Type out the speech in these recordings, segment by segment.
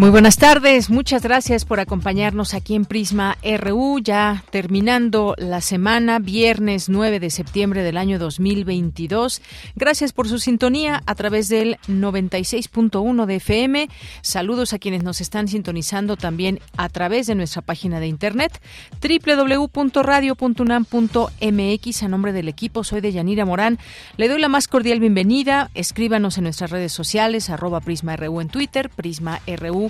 Muy buenas tardes, muchas gracias por acompañarnos aquí en Prisma RU, ya terminando la semana, viernes 9 de septiembre del año 2022. Gracias por su sintonía a través del 96.1 de FM. Saludos a quienes nos están sintonizando también a través de nuestra página de internet www.radio.unam.mx. A nombre del equipo, soy de Yanira Morán. Le doy la más cordial bienvenida. Escríbanos en nuestras redes sociales, arroba Prisma RU en Twitter, Prisma RU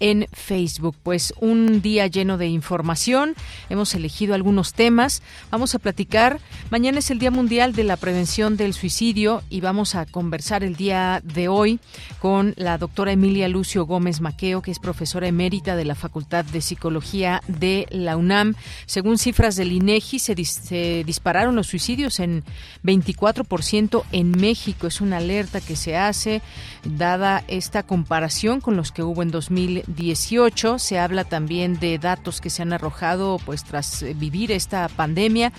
en Facebook. Pues un día lleno de información. Hemos elegido algunos temas. Vamos a platicar. Mañana es el Día Mundial de la Prevención del Suicidio y vamos a conversar el día de hoy con la doctora Emilia Lucio Gómez Maqueo, que es profesora emérita de la Facultad de Psicología de la UNAM. Según cifras del INEGI, se, se dispararon los suicidios en 24% en México. Es una alerta que se hace dada esta comparación con los que hubo en 2018. Se habla también de datos que se han arrojado pues tras eh, vivir esta pandemia.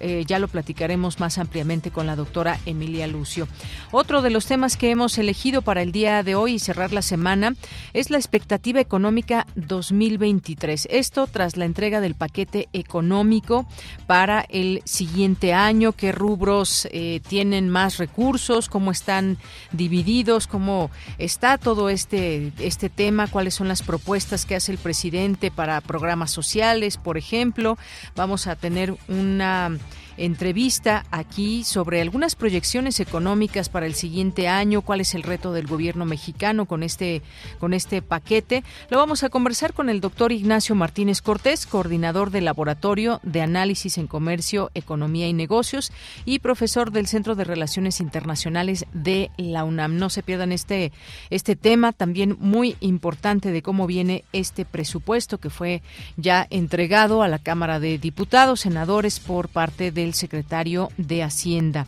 Eh, ya lo platicaremos más ampliamente con la doctora Emilia Lucio. Otro de los temas que hemos elegido para el día de hoy y cerrar la semana es la expectativa económica 2023. Esto tras la entrega del paquete económico para el siguiente año, qué rubros eh, tienen más recursos, cómo están divididos, cómo está todo este, este tema, cuáles son las propuestas que hace el presidente para programas sociales, por ejemplo. Vamos a tener una entrevista aquí sobre algunas proyecciones económicas para el siguiente año, cuál es el reto del gobierno mexicano con este con este paquete. Lo vamos a conversar con el doctor Ignacio Martínez Cortés, coordinador del Laboratorio de Análisis en Comercio, Economía y Negocios y profesor del Centro de Relaciones Internacionales de la UNAM. No se pierdan este este tema también muy importante de cómo viene este presupuesto que fue ya entregado a la Cámara de Diputados, senadores por parte del secretario de Hacienda.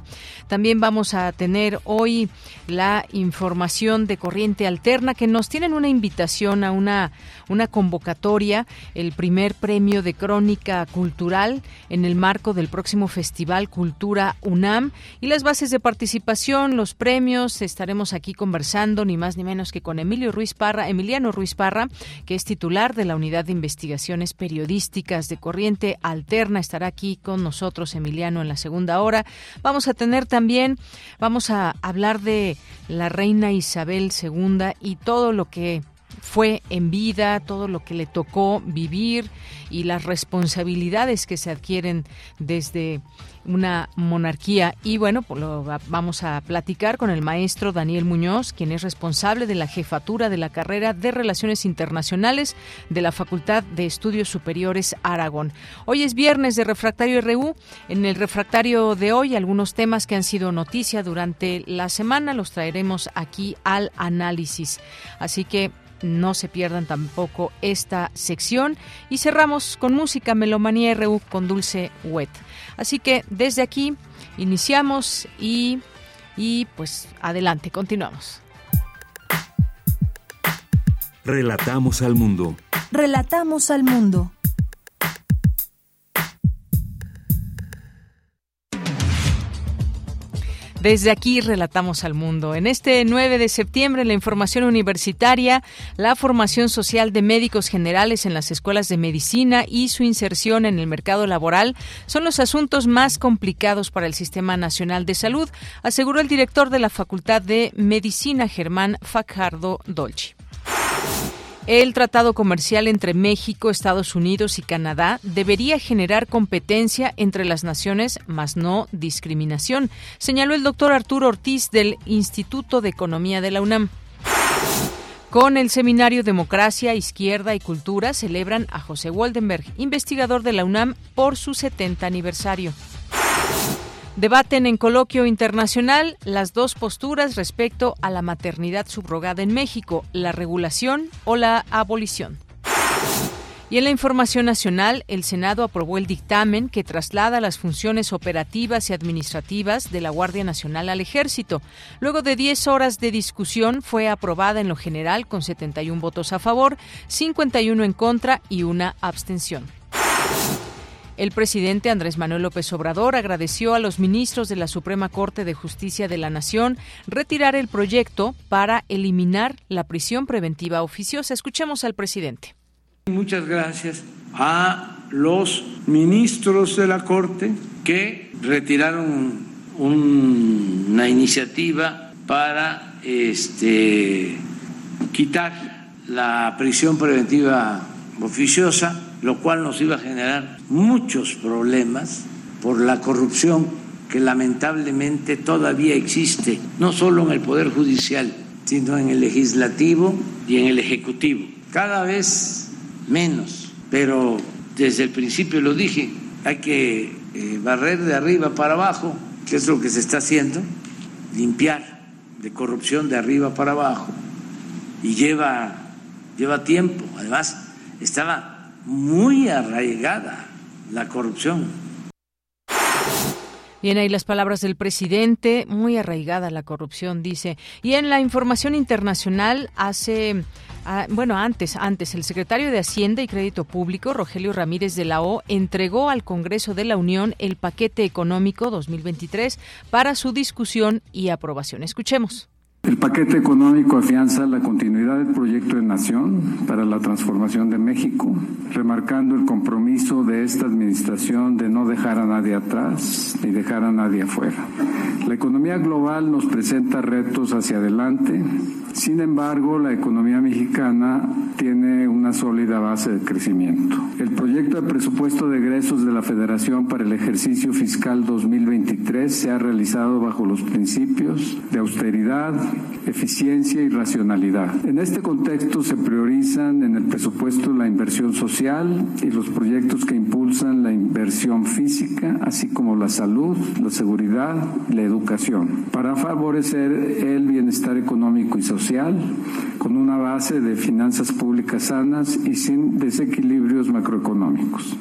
También vamos a tener hoy la información de Corriente Alterna que nos tienen una invitación a una, una convocatoria, el primer premio de crónica cultural en el marco del próximo Festival Cultura UNAM y las bases de participación, los premios. Estaremos aquí conversando ni más ni menos que con Emilio Ruiz Parra, Emiliano Ruiz Parra, que es titular de la Unidad de Investigaciones Periodísticas de Corriente Alterna. Estará aquí con nosotros En la segunda hora. Vamos a tener también, vamos a hablar de la reina Isabel II y todo lo que fue en vida, todo lo que le tocó vivir y las responsabilidades que se adquieren desde una monarquía. Y bueno, pues lo vamos a platicar con el maestro Daniel Muñoz, quien es responsable de la jefatura de la carrera de Relaciones Internacionales de la Facultad de Estudios Superiores Aragón. Hoy es viernes de Refractario RU. En el refractario de hoy, algunos temas que han sido noticia durante la semana los traeremos aquí al análisis. Así que no se pierdan tampoco esta sección y cerramos con música Melomanía RU con Dulce Wet. Así que desde aquí iniciamos y, y pues adelante, continuamos. Relatamos al mundo. Relatamos al mundo. Desde aquí relatamos al mundo. En este 9 de septiembre, la información universitaria, la formación social de médicos generales en las escuelas de medicina y su inserción en el mercado laboral son los asuntos más complicados para el Sistema Nacional de Salud, aseguró el director de la Facultad de Medicina, Germán Fajardo Dolci. El tratado comercial entre México, Estados Unidos y Canadá debería generar competencia entre las naciones, más no discriminación, señaló el doctor Arturo Ortiz del Instituto de Economía de la UNAM. Con el seminario Democracia, Izquierda y Cultura celebran a José Waldenberg, investigador de la UNAM, por su 70 aniversario. Debaten en coloquio internacional las dos posturas respecto a la maternidad subrogada en México, la regulación o la abolición. Y en la información nacional, el Senado aprobó el dictamen que traslada las funciones operativas y administrativas de la Guardia Nacional al Ejército. Luego de 10 horas de discusión, fue aprobada en lo general con 71 votos a favor, 51 en contra y una abstención. El presidente Andrés Manuel López Obrador agradeció a los ministros de la Suprema Corte de Justicia de la Nación retirar el proyecto para eliminar la prisión preventiva oficiosa. Escuchemos al presidente. Muchas gracias a los ministros de la Corte que retiraron una iniciativa para este, quitar la prisión preventiva oficiosa lo cual nos iba a generar muchos problemas por la corrupción que lamentablemente todavía existe, no solo en el Poder Judicial, sino en el legislativo y en el ejecutivo. Cada vez menos, pero desde el principio lo dije, hay que eh, barrer de arriba para abajo, que es lo que se está haciendo, limpiar de corrupción de arriba para abajo, y lleva, lleva tiempo. Además, estaba muy arraigada la corrupción. Bien, ahí las palabras del presidente, muy arraigada la corrupción, dice. Y en la información internacional, hace, ah, bueno, antes, antes, el secretario de Hacienda y Crédito Público, Rogelio Ramírez de la O, entregó al Congreso de la Unión el paquete económico 2023 para su discusión y aprobación. Escuchemos. El paquete económico afianza la continuidad del proyecto de nación para la transformación de México, remarcando el compromiso de esta administración de no dejar a nadie atrás ni dejar a nadie afuera. La economía global nos presenta retos hacia adelante, sin embargo, la economía mexicana tiene una sólida base de crecimiento. El proyecto de presupuesto de egresos de la Federación para el ejercicio fiscal 2023 se ha realizado bajo los principios de austeridad, eficiencia y racionalidad. En este contexto se priorizan en el presupuesto la inversión social y los proyectos que impulsan la inversión física, así como la salud, la seguridad la educación, para favorecer el bienestar económico y social con una base de finanzas públicas sanas y sin desequilibrios macroeconómicos.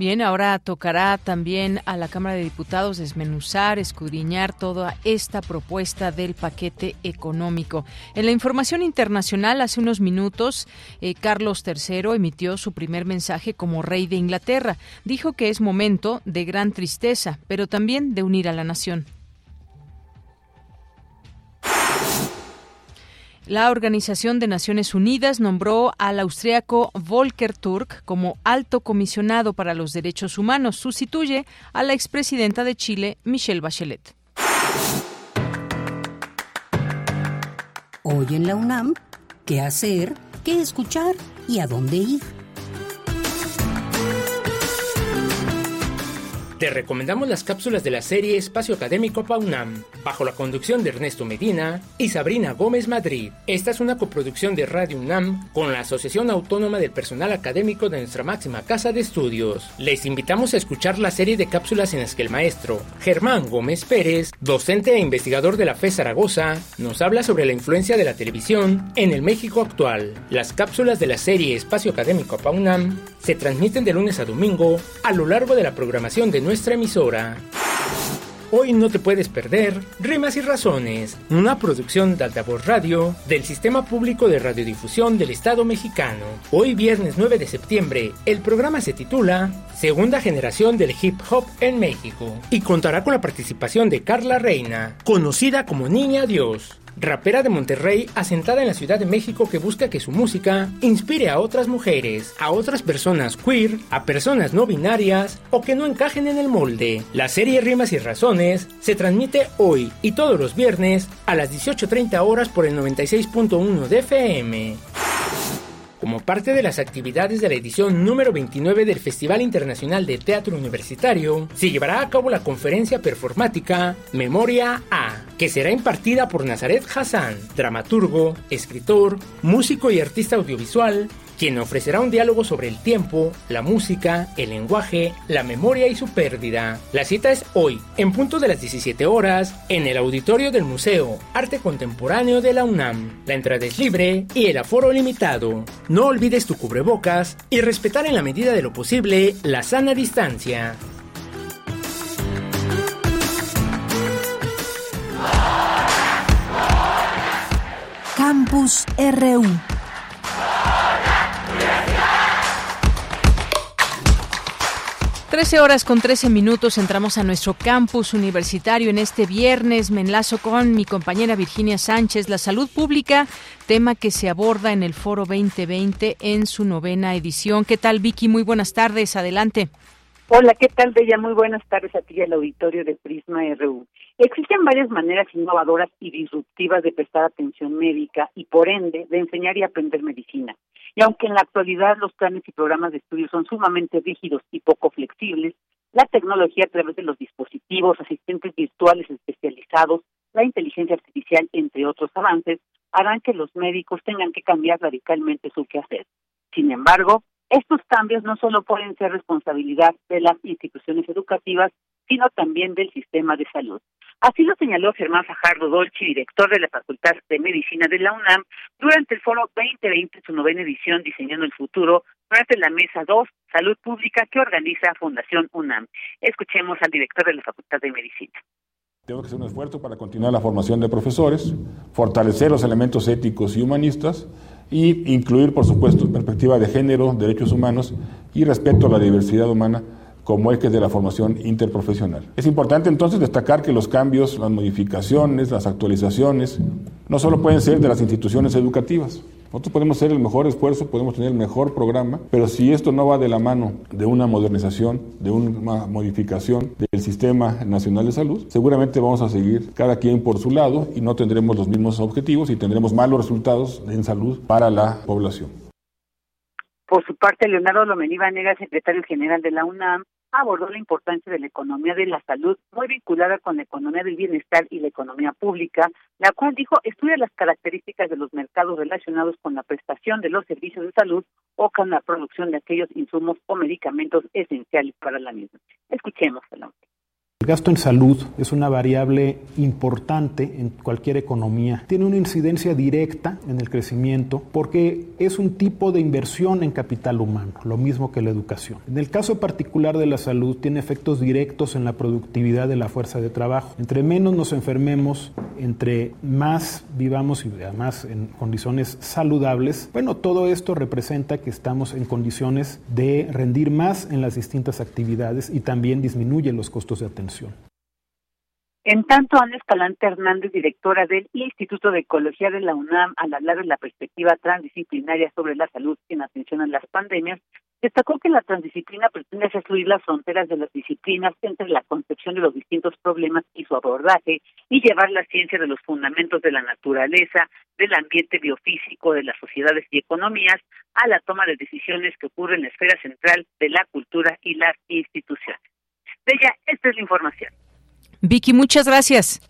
Bien, ahora tocará también a la Cámara de Diputados desmenuzar, escudriñar toda esta propuesta del paquete económico. En la información internacional, hace unos minutos, eh, Carlos III emitió su primer mensaje como rey de Inglaterra. Dijo que es momento de gran tristeza, pero también de unir a la nación. La Organización de Naciones Unidas nombró al austriaco Volker Turk como alto comisionado para los derechos humanos. Sustituye a la expresidenta de Chile, Michelle Bachelet. Hoy en la UNAM, ¿qué hacer? ¿Qué escuchar? ¿Y a dónde ir? Te recomendamos las cápsulas de la serie Espacio Académico PAUNAM, bajo la conducción de Ernesto Medina y Sabrina Gómez Madrid. Esta es una coproducción de Radio UNAM con la Asociación Autónoma del Personal Académico de nuestra máxima casa de estudios. Les invitamos a escuchar la serie de cápsulas en las que el maestro Germán Gómez Pérez, docente e investigador de la FE Zaragoza, nos habla sobre la influencia de la televisión en el México actual. Las cápsulas de la serie Espacio Académico PAUNAM se transmiten de lunes a domingo a lo largo de la programación de nuestra emisora. Hoy no te puedes perder Rimas y Razones, una producción de Altavoz Radio del Sistema Público de Radiodifusión del Estado mexicano. Hoy viernes 9 de septiembre, el programa se titula Segunda Generación del Hip Hop en México y contará con la participación de Carla Reina, conocida como Niña Dios. Rapera de Monterrey asentada en la Ciudad de México que busca que su música inspire a otras mujeres, a otras personas queer, a personas no binarias o que no encajen en el molde. La serie Rimas y Razones se transmite hoy y todos los viernes a las 18.30 horas por el 96.1 de FM. Como parte de las actividades de la edición número 29 del Festival Internacional de Teatro Universitario, se llevará a cabo la conferencia performática Memoria A, que será impartida por Nazaret Hassan, dramaturgo, escritor, músico y artista audiovisual, quien ofrecerá un diálogo sobre el tiempo, la música, el lenguaje, la memoria y su pérdida. La cita es hoy, en punto de las 17 horas, en el auditorio del Museo Arte Contemporáneo de la UNAM. La entrada es libre y el aforo limitado. No olvides tu cubrebocas y respetar en la medida de lo posible la sana distancia. Campus RU 13 horas con 13 minutos entramos a nuestro campus universitario en este viernes. Me enlazo con mi compañera Virginia Sánchez, la salud pública, tema que se aborda en el Foro 2020 en su novena edición. ¿Qué tal, Vicky? Muy buenas tardes. Adelante. Hola, ¿qué tal, Bella? Muy buenas tardes a ti y al auditorio de Prisma RU. Existen varias maneras innovadoras y disruptivas de prestar atención médica y, por ende, de enseñar y aprender medicina. Y aunque en la actualidad los planes y programas de estudio son sumamente rígidos y poco flexibles, la tecnología a través de los dispositivos, asistentes virtuales especializados, la inteligencia artificial, entre otros avances, harán que los médicos tengan que cambiar radicalmente su quehacer. Sin embargo, estos cambios no solo pueden ser responsabilidad de las instituciones educativas, sino también del sistema de salud. Así lo señaló Germán Fajardo Dolci, director de la Facultad de Medicina de la UNAM, durante el foro 2020, su novena edición Diseñando el Futuro, durante la Mesa 2, Salud Pública, que organiza Fundación UNAM. Escuchemos al director de la Facultad de Medicina. Tengo que hacer un esfuerzo para continuar la formación de profesores, fortalecer los elementos éticos y humanistas y incluir, por supuesto, perspectiva de género, derechos humanos y respeto a la diversidad humana como eje de la formación interprofesional. Es importante entonces destacar que los cambios, las modificaciones, las actualizaciones, no solo pueden ser de las instituciones educativas. Nosotros podemos hacer el mejor esfuerzo, podemos tener el mejor programa, pero si esto no va de la mano de una modernización, de una modificación del Sistema Nacional de Salud, seguramente vamos a seguir cada quien por su lado y no tendremos los mismos objetivos y tendremos malos resultados en salud para la población. Por su parte, Leonardo Lomení Vanega, secretario general de la UNAM, abordó la importancia de la economía de la salud, muy vinculada con la economía del bienestar y la economía pública, la cual dijo estudia las características de los mercados relacionados con la prestación de los servicios de salud o con la producción de aquellos insumos o medicamentos esenciales para la misma. Escuchemos el el gasto en salud es una variable importante en cualquier economía. Tiene una incidencia directa en el crecimiento porque es un tipo de inversión en capital humano, lo mismo que la educación. En el caso particular de la salud, tiene efectos directos en la productividad de la fuerza de trabajo. Entre menos nos enfermemos, entre más vivamos y además en condiciones saludables, bueno, todo esto representa que estamos en condiciones de rendir más en las distintas actividades y también disminuye los costos de atención. En tanto, Ana Escalante Hernández, directora del Instituto de Ecología de la UNAM, al hablar de la perspectiva transdisciplinaria sobre la salud en atención a las pandemias, destacó que la transdisciplina pretende fluir las fronteras de las disciplinas entre la concepción de los distintos problemas y su abordaje y llevar la ciencia de los fundamentos de la naturaleza, del ambiente biofísico, de las sociedades y economías a la toma de decisiones que ocurren en la esfera central de la cultura y las instituciones. Bella, esta es la información. Vicky, muchas gracias.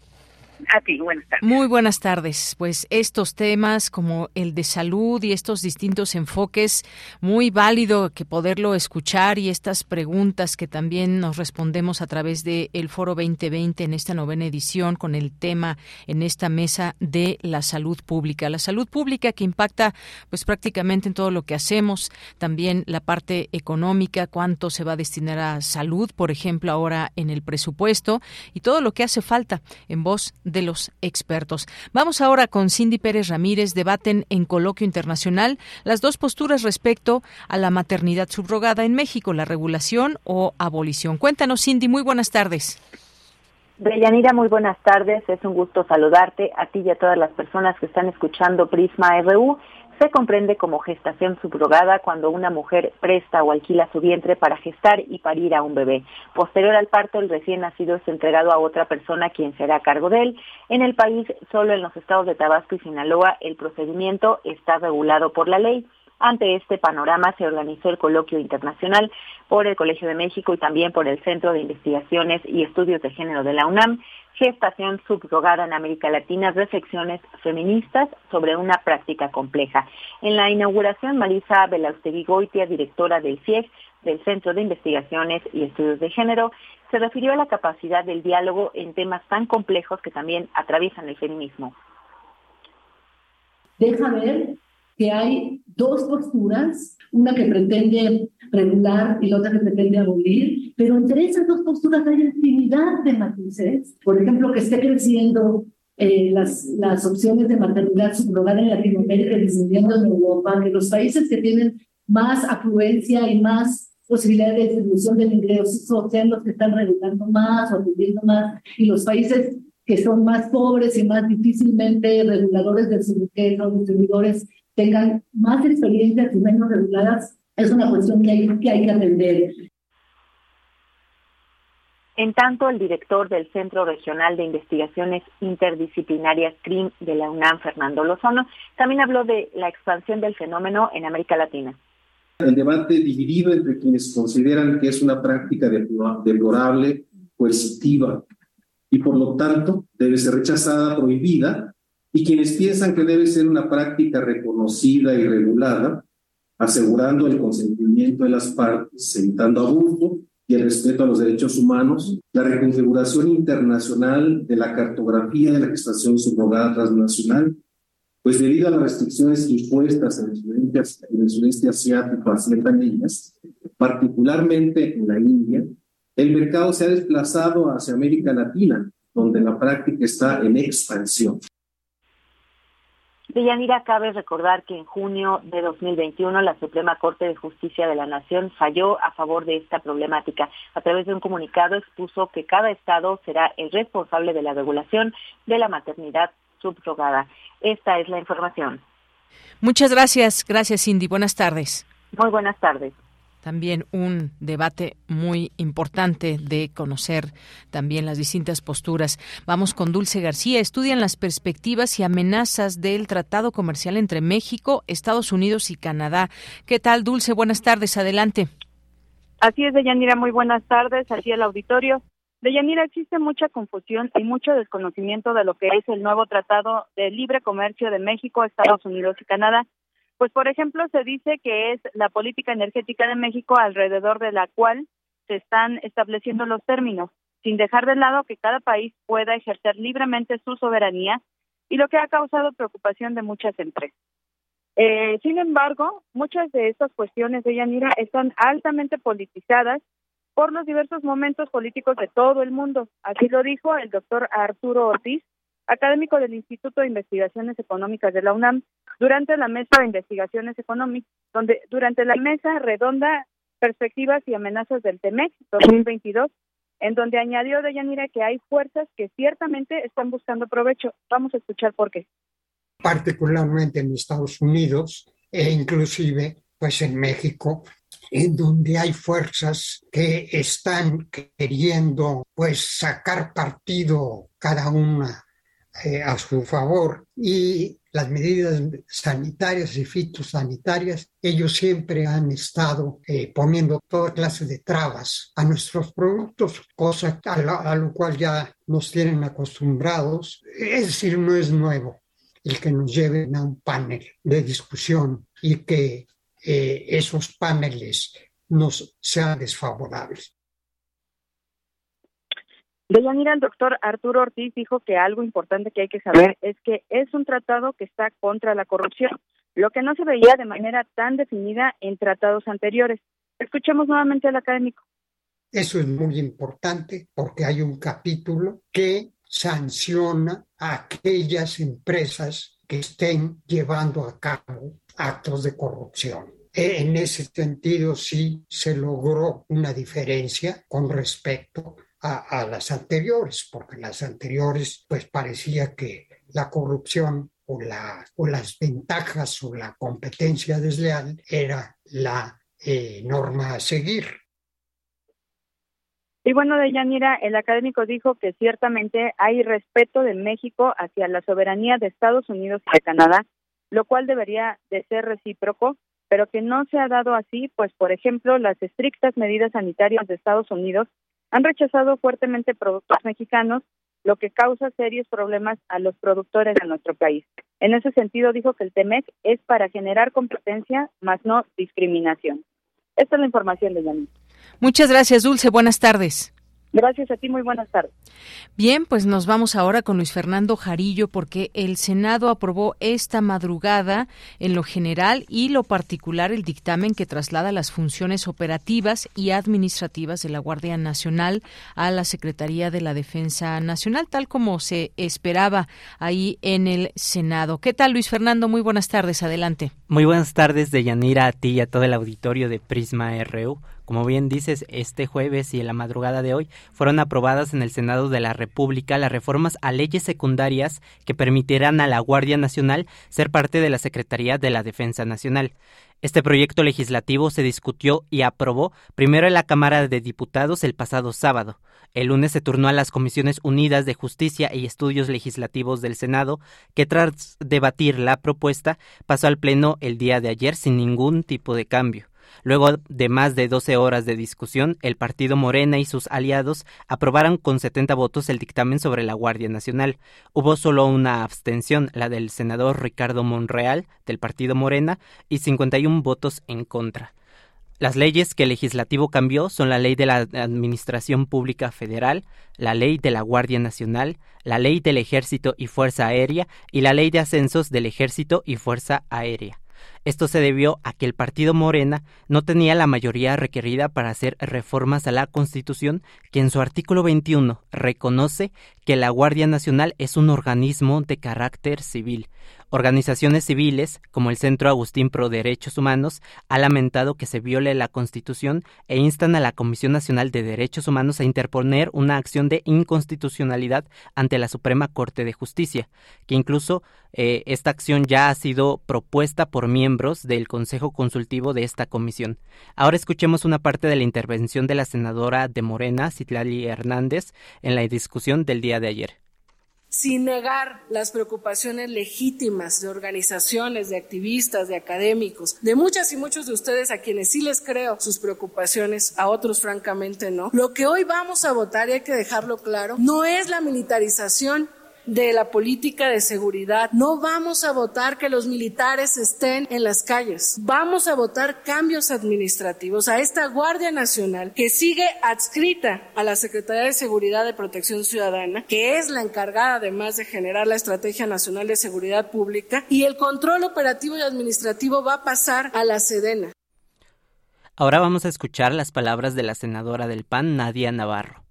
A ti, buenas tardes. Muy buenas tardes. Pues estos temas como el de salud y estos distintos enfoques, muy válido que poderlo escuchar y estas preguntas que también nos respondemos a través del el Foro 2020 en esta novena edición con el tema en esta mesa de la salud pública. La salud pública que impacta pues prácticamente en todo lo que hacemos, también la parte económica, cuánto se va a destinar a salud, por ejemplo, ahora en el presupuesto y todo lo que hace falta en voz de los expertos. Vamos ahora con Cindy Pérez Ramírez. Debaten en coloquio internacional las dos posturas respecto a la maternidad subrogada en México, la regulación o abolición. Cuéntanos, Cindy. Muy buenas tardes. Deyanira, muy buenas tardes. Es un gusto saludarte a ti y a todas las personas que están escuchando Prisma RU. Se comprende como gestación subrogada cuando una mujer presta o alquila su vientre para gestar y parir a un bebé. Posterior al parto, el recién nacido es entregado a otra persona quien será a cargo de él. En el país, solo en los estados de Tabasco y Sinaloa, el procedimiento está regulado por la ley. Ante este panorama se organizó el coloquio internacional por el Colegio de México y también por el Centro de Investigaciones y Estudios de Género de la UNAM, Gestación Subrogada en América Latina, Reflexiones Feministas sobre una práctica compleja. En la inauguración, Marisa Belaustegui Goitia, directora del CIEG, del Centro de Investigaciones y Estudios de Género, se refirió a la capacidad del diálogo en temas tan complejos que también atraviesan el feminismo. Deja que hay dos posturas, una que pretende regular y la otra que pretende abolir, pero entre esas dos posturas hay infinidad de matices. Por ejemplo, que esté creciendo eh, las, las opciones de maternidad subrogada en Latinoamérica y disminuyendo en Europa, que los países que tienen más afluencia y más posibilidad de distribución del ingreso sean los que están regulando más o atendiendo más, y los países que son más pobres y más difícilmente reguladores de su riqueza distribuidores tengan más experiencias y menos reguladas, es una cuestión que hay que, hay que atender. En tanto, el director del Centro Regional de Investigaciones Interdisciplinarias CRIM de la UNAM, Fernando Lozano, también habló de la expansión del fenómeno en América Latina. El debate dividido entre quienes consideran que es una práctica deplorable, coercitiva y por lo tanto debe ser rechazada, prohibida, y quienes piensan que debe ser una práctica reconocida y regulada, asegurando el consentimiento de las partes, evitando abuso y el respeto a los derechos humanos, la reconfiguración internacional de la cartografía de la gestación subrogada transnacional, pues debido a las restricciones impuestas en el sudeste, en el sudeste asiático hacia ellas, particularmente en la India, el mercado se ha desplazado hacia América Latina, donde la práctica está en expansión. Deyanira, cabe recordar que en junio de 2021 la Suprema Corte de Justicia de la Nación falló a favor de esta problemática. A través de un comunicado expuso que cada Estado será el responsable de la regulación de la maternidad subrogada. Esta es la información. Muchas gracias. Gracias, Cindy. Buenas tardes. Muy buenas tardes también un debate muy importante de conocer también las distintas posturas. Vamos con Dulce García. Estudian las perspectivas y amenazas del tratado comercial entre México, Estados Unidos y Canadá. ¿Qué tal, Dulce? Buenas tardes. Adelante. Así es, Deyanira. Muy buenas tardes. Así el auditorio. Deyanira, existe mucha confusión y mucho desconocimiento de lo que es el nuevo Tratado de Libre Comercio de México, Estados Unidos y Canadá pues, por ejemplo, se dice que es la política energética de México alrededor de la cual se están estableciendo los términos, sin dejar de lado que cada país pueda ejercer libremente su soberanía y lo que ha causado preocupación de muchas empresas. Eh, sin embargo, muchas de estas cuestiones de Yanira están altamente politizadas por los diversos momentos políticos de todo el mundo. Así lo dijo el doctor Arturo Ortiz, académico del Instituto de Investigaciones Económicas de la UNAM, durante la mesa de investigaciones económicas, donde durante la mesa redonda perspectivas y amenazas del TEMEC 2022, en donde añadió de Yanira que hay fuerzas que ciertamente están buscando provecho. Vamos a escuchar por qué. Particularmente en Estados Unidos e inclusive pues en México, en donde hay fuerzas que están queriendo pues sacar partido cada una eh, a su favor y las medidas sanitarias y fitosanitarias, ellos siempre han estado eh, poniendo toda clase de trabas a nuestros productos, cosa a, lo cual ya nos tienen acostumbrados. Es decir, no es nuevo el que nos lleven a un panel de discusión y que eh, esos paneles nos sean desfavorables. Deyanira, el doctor Arturo Ortiz dijo que algo importante que hay que saber es que es un tratado que está contra la corrupción, lo que no se veía de manera tan definida en tratados anteriores. Escuchemos nuevamente al académico. Eso es muy importante porque hay un capítulo que sanciona a aquellas empresas que estén llevando a cabo actos de corrupción. En ese sentido sí se logró una diferencia con respecto a, las anteriores, porque las anteriores pues parecía que la corrupción o, la, o las ventajas o la competencia desleal era la eh, norma a seguir. Y bueno, de Yanira, el académico dijo que ciertamente hay respeto de México hacia la soberanía de Estados Unidos y de Canadá, lo cual debería de ser recíproco, pero que no se ha dado así, pues por ejemplo, las estrictas medidas sanitarias de Estados Unidos han rechazado fuertemente productos mexicanos, lo que causa serios problemas a los productores de nuestro país. En ese sentido, dijo que el TEMEC es para generar competencia, más no discriminación. Esta es la información de Yanira. Muchas gracias, Dulce. Buenas tardes. Gracias a ti, muy buenas tardes. Bien, pues nos vamos ahora con Luis Fernando Jarillo porque el Senado aprobó esta madrugada en lo general y lo particular el dictamen que traslada las funciones operativas y administrativas de la Guardia Nacional a la Secretaría de la Defensa Nacional, tal como se esperaba ahí en el Senado. ¿Qué tal, Luis Fernando? Muy buenas tardes. Adelante. Muy buenas tardes, Deyanira, a ti y a todo el auditorio de Prisma RU. Como bien dices, este jueves y en la madrugada de hoy fueron aprobadas en el Senado de la República las reformas a leyes secundarias que permitirán a la Guardia Nacional ser parte de la Secretaría de la Defensa Nacional. Este proyecto legislativo se discutió y aprobó primero en la Cámara de Diputados el pasado sábado. El lunes se turnó a las Comisiones Unidas de Justicia y Estudios Legislativos del Senado, que tras debatir la propuesta pasó al Pleno el día de ayer sin ningún tipo de cambio. Luego de más de 12 horas de discusión, el partido Morena y sus aliados aprobaron con 70 votos el dictamen sobre la Guardia Nacional. Hubo solo una abstención, la del senador Ricardo Monreal, del partido Morena, y 51 votos en contra. Las leyes que el legislativo cambió son la ley de la Administración Pública Federal, la ley de la Guardia Nacional, la ley del Ejército y Fuerza Aérea y la ley de ascensos del Ejército y Fuerza Aérea. Esto se debió a que el partido Morena no tenía la mayoría requerida para hacer reformas a la Constitución, que en su artículo 21 reconoce que la Guardia Nacional es un organismo de carácter civil, Organizaciones civiles, como el Centro Agustín Pro Derechos Humanos, ha lamentado que se viole la Constitución e instan a la Comisión Nacional de Derechos Humanos a interponer una acción de inconstitucionalidad ante la Suprema Corte de Justicia, que incluso eh, esta acción ya ha sido propuesta por miembros del Consejo Consultivo de esta comisión. Ahora escuchemos una parte de la intervención de la senadora de Morena, Citlali Hernández, en la discusión del día de ayer sin negar las preocupaciones legítimas de organizaciones, de activistas, de académicos, de muchas y muchos de ustedes a quienes sí les creo sus preocupaciones, a otros francamente no. Lo que hoy vamos a votar, y hay que dejarlo claro, no es la militarización de la política de seguridad. No vamos a votar que los militares estén en las calles. Vamos a votar cambios administrativos a esta Guardia Nacional que sigue adscrita a la Secretaría de Seguridad de Protección Ciudadana, que es la encargada además de generar la Estrategia Nacional de Seguridad Pública y el control operativo y administrativo va a pasar a la Sedena. Ahora vamos a escuchar las palabras de la senadora del PAN, Nadia Navarro.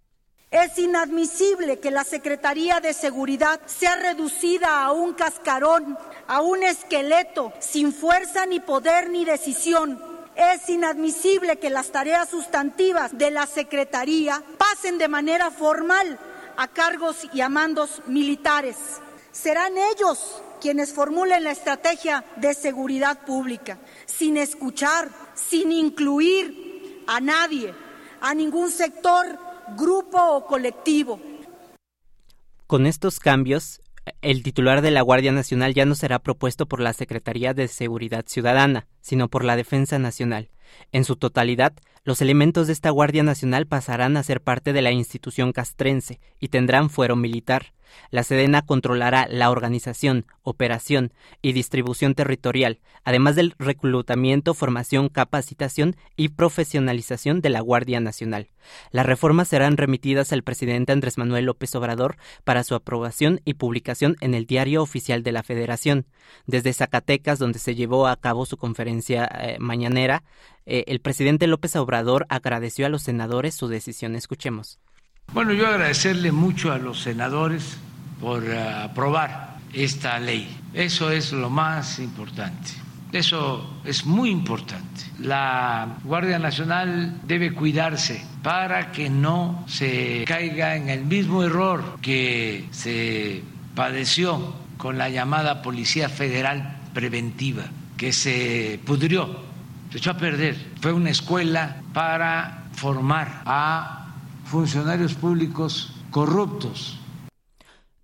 Es inadmisible que la Secretaría de Seguridad sea reducida a un cascarón, a un esqueleto, sin fuerza ni poder ni decisión. Es inadmisible que las tareas sustantivas de la Secretaría pasen de manera formal a cargos y a mandos militares. Serán ellos quienes formulen la estrategia de seguridad pública, sin escuchar, sin incluir a nadie, a ningún sector grupo o colectivo. Con estos cambios, el titular de la Guardia Nacional ya no será propuesto por la Secretaría de Seguridad Ciudadana, sino por la Defensa Nacional. En su totalidad, los elementos de esta Guardia Nacional pasarán a ser parte de la institución castrense y tendrán fuero militar. La Sedena controlará la organización, operación y distribución territorial, además del reclutamiento, formación, capacitación y profesionalización de la Guardia Nacional. Las reformas serán remitidas al presidente Andrés Manuel López Obrador para su aprobación y publicación en el Diario Oficial de la Federación. Desde Zacatecas, donde se llevó a cabo su conferencia eh, mañanera, eh, el presidente López Obrador agradeció a los senadores su decisión. Escuchemos. Bueno, yo agradecerle mucho a los senadores por eh, aprobar esta ley. Eso es lo más importante. Eso es muy importante. La Guardia Nacional debe cuidarse para que no se caiga en el mismo error que se padeció con la llamada Policía Federal Preventiva, que se pudrió, se echó a perder. Fue una escuela para formar a funcionarios públicos corruptos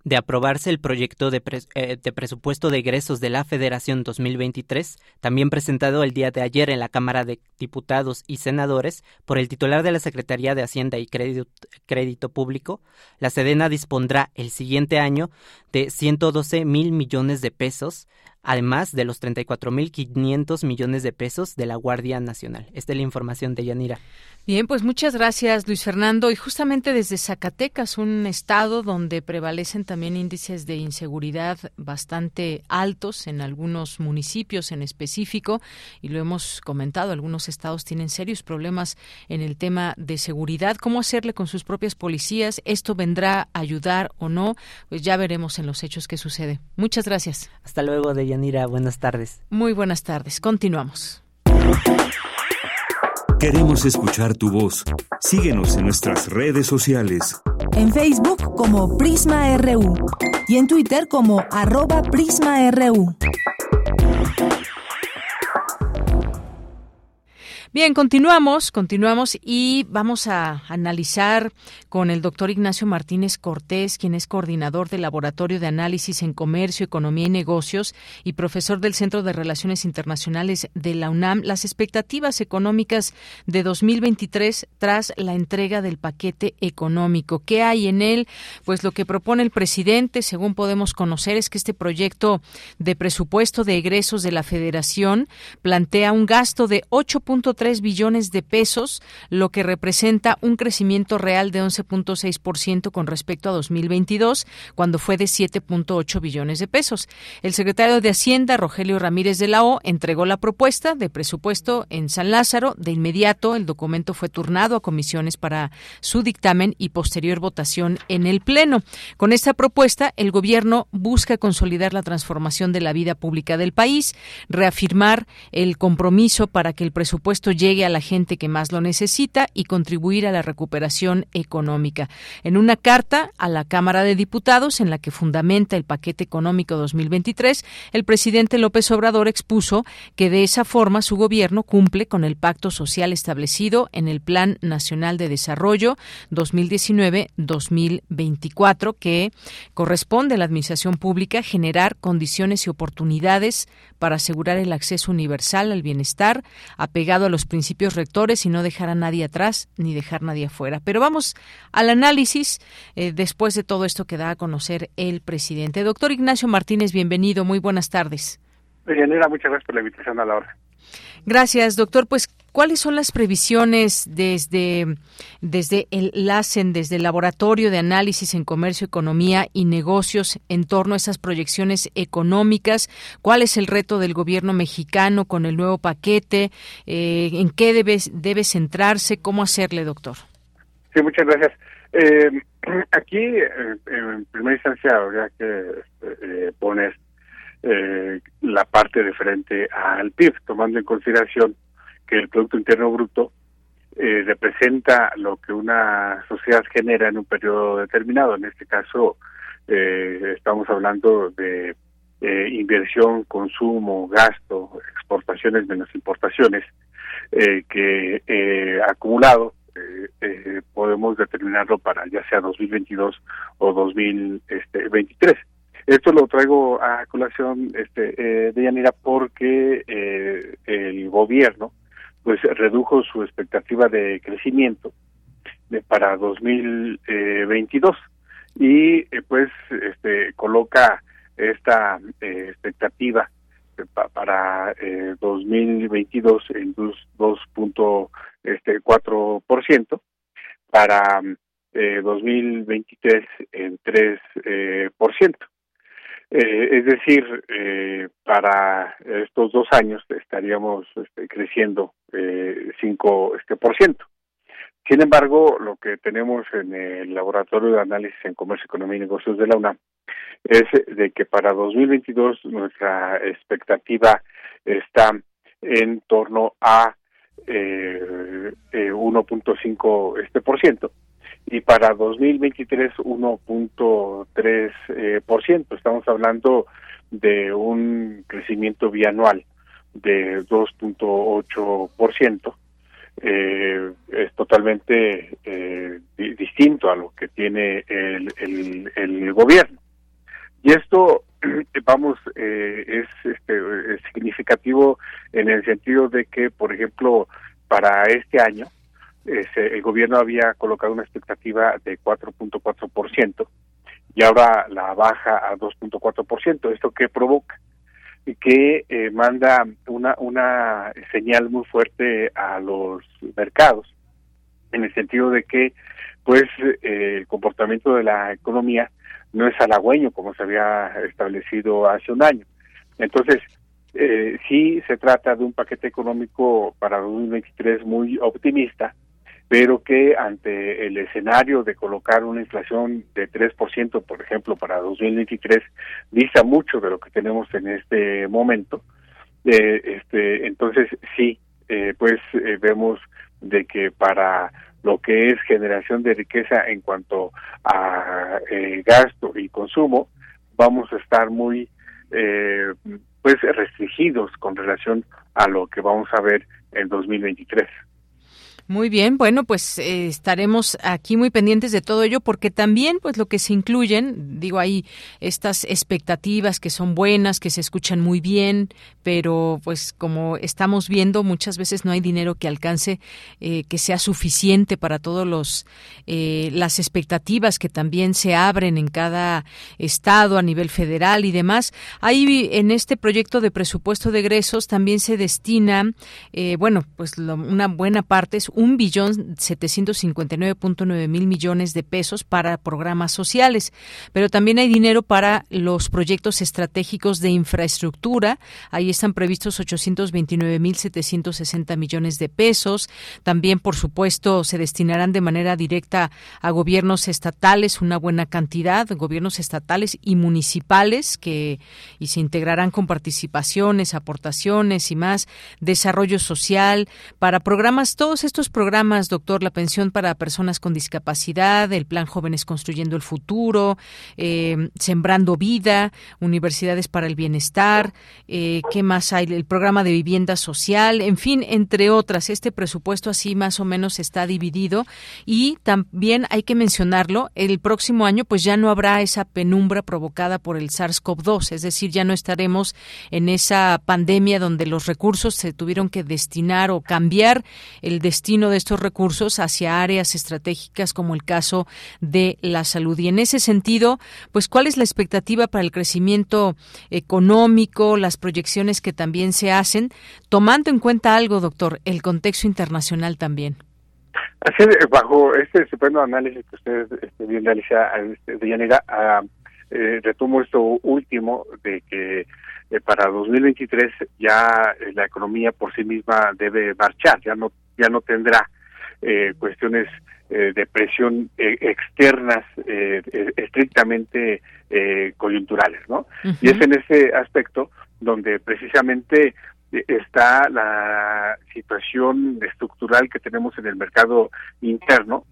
de aprobarse el proyecto de, eh, de, presupuesto de egresos de la Federación 2023, también presentado el día de ayer en la Cámara de Diputados y Senadores por el titular de la Secretaría de Hacienda y Crédito, Crédito Público, la Sedena dispondrá el siguiente año de 112 mil millones de pesos además de los 34.500 millones de pesos de la Guardia Nacional. Esta es la información de Yanira. Bien, pues muchas gracias Luis Fernando. Y justamente desde Zacatecas, un estado donde prevalecen también índices de inseguridad bastante altos en algunos municipios en específico, y lo hemos comentado, algunos estados tienen serios problemas en el tema de seguridad. ¿Cómo hacerle con sus propias policías? ¿Esto vendrá a ayudar o no? Pues ya veremos en los hechos qué sucede. Muchas gracias. Hasta luego, de Yanira. Buenas tardes. Muy buenas tardes. Continuamos. Queremos escuchar tu voz. Síguenos en nuestras redes sociales. En Facebook como Prisma RU y en Twitter como arroba PrismaRU. Bien, continuamos, continuamos y vamos a analizar con el doctor Ignacio Martínez Cortés, quien es coordinador del Laboratorio de Análisis en Comercio, Economía y Negocios y profesor del Centro de Relaciones Internacionales de la UNAM, las expectativas económicas de 2023 tras la entrega del paquete económico. ¿Qué hay en él? Pues lo que propone el presidente, según podemos conocer, es que este proyecto de presupuesto de egresos de la Federación plantea un gasto de 8.3 billones de pesos, lo que representa un crecimiento real de 11.6% con respecto a 2022, cuando fue de 7.8 billones de pesos. El secretario de Hacienda, Rogelio Ramírez de la O, entregó la propuesta de presupuesto en San Lázaro. De inmediato, el documento fue turnado a comisiones para su dictamen y posterior votación en el Pleno. Con esta propuesta, el Gobierno busca consolidar la transformación de la vida pública del país, reafirmar el compromiso para que el presupuesto llegue a la gente que más lo necesita y contribuir a la recuperación económica. En una carta a la Cámara de Diputados en la que fundamenta el paquete económico 2023, el presidente López Obrador expuso que de esa forma su gobierno cumple con el pacto social establecido en el Plan Nacional de Desarrollo 2019-2024 que corresponde a la Administración Pública generar condiciones y oportunidades para asegurar el acceso universal al bienestar apegado a los principios rectores y no dejar a nadie atrás ni dejar a nadie afuera. Pero vamos al análisis eh, después de todo esto que da a conocer el presidente. Doctor Ignacio Martínez, bienvenido. Muy buenas tardes. muchas gracias por la invitación a la hora. Gracias, doctor. Pues, ¿cuáles son las previsiones desde, desde el LACEN, desde el Laboratorio de Análisis en Comercio, Economía y Negocios en torno a esas proyecciones económicas? ¿Cuál es el reto del gobierno mexicano con el nuevo paquete? Eh, ¿En qué debe, debe centrarse? ¿Cómo hacerle, doctor? Sí, muchas gracias. Eh, aquí, eh, en primera instancia, habría que este, poner eh, la parte referente al PIB, tomando en consideración que el Producto Interno Bruto eh, representa lo que una sociedad genera en un periodo determinado. En este caso, eh, estamos hablando de inversión, consumo, gasto, exportaciones menos importaciones, que acumulado podemos determinarlo para ya sea 2022 o 2023. Esto lo traigo a colación, este, eh, de Yanira, porque eh, el gobierno pues redujo su expectativa de crecimiento de, para 2022 y eh, pues este coloca esta eh, expectativa para eh, 2022 en 2.4 este, para eh, 2023 en 3 eh, por ciento. Eh, es decir, eh, para estos dos años estaríamos este, creciendo eh, 5 este, por ciento. Sin embargo, lo que tenemos en el Laboratorio de Análisis en Comercio, Economía y Negocios de la UNAM es de que para 2022 nuestra expectativa está en torno a eh, 1.5 este por ciento y para 2023 1.3 eh, por ciento. Estamos hablando de un crecimiento bianual de 2.8 por ciento. Eh, es totalmente eh, distinto a lo que tiene el, el, el gobierno. Y esto, vamos, eh, es, este, es significativo en el sentido de que, por ejemplo, para este año, el gobierno había colocado una expectativa de 4.4% y ahora la baja a 2.4%. ¿Esto qué provoca? que eh, manda una, una señal muy fuerte a los mercados, en el sentido de que pues eh, el comportamiento de la economía no es halagüeño como se había establecido hace un año. Entonces, eh, sí se trata de un paquete económico para 2023 muy optimista, pero que ante el escenario de colocar una inflación de 3%, por ejemplo, para 2023, dista mucho de lo que tenemos en este momento. Eh, este, entonces, sí, eh, pues eh, vemos de que para lo que es generación de riqueza en cuanto a gasto y consumo, vamos a estar muy pues restringidos con relación a lo que vamos a ver en 2023. Muy bien, bueno, pues eh, estaremos aquí muy pendientes de todo ello porque también pues lo que se incluyen, digo hay estas expectativas que son buenas, que se escuchan muy bien, pero pues como estamos viendo muchas veces no hay dinero que alcance eh, que sea suficiente para todos los eh, las expectativas que también se abren en cada estado a nivel federal y demás. Ahí en este proyecto de presupuesto de egresos también se destina, bueno, pues una buena parte es un billón setecientos cincuenta mil millones de pesos para programas sociales, pero también hay dinero para los proyectos estratégicos de infraestructura. Ahí están previstos 829 mil millones de pesos. También, por supuesto, se destinarán de manera directa a gobiernos estatales una buena cantidad, gobiernos estatales y municipales que y se integrarán con participaciones, aportaciones y más desarrollo social para programas todos estos programas, doctor, la pensión para personas con discapacidad, el plan Jóvenes Construyendo el Futuro, eh, Sembrando Vida, Universidades para el Bienestar, eh, ¿qué más hay? El programa de vivienda social, en fin, entre otras. Este presupuesto así más o menos está dividido y también hay que mencionarlo, el próximo año pues ya no habrá esa penumbra provocada por el SARS-CoV-2, es decir, ya no estaremos en esa pandemia donde los recursos se tuvieron que destinar o cambiar el destino de estos recursos hacia áreas estratégicas como el caso de la salud. Y en ese sentido, pues, ¿cuál es la expectativa para el crecimiento económico, las proyecciones que también se hacen, tomando en cuenta algo, doctor, el contexto internacional también? Así, bajo este estupendo análisis que usted este, bien realiza, este, de ah, eh, retomo esto último de que eh, para 2023 ya eh, la economía por sí misma debe marchar, ya no ya no tendrá eh, cuestiones eh, de presión eh, externas estrictamente coyunturales, ¿no? Y es en ese aspecto donde precisamente está la situación estructural que tenemos en el mercado interno,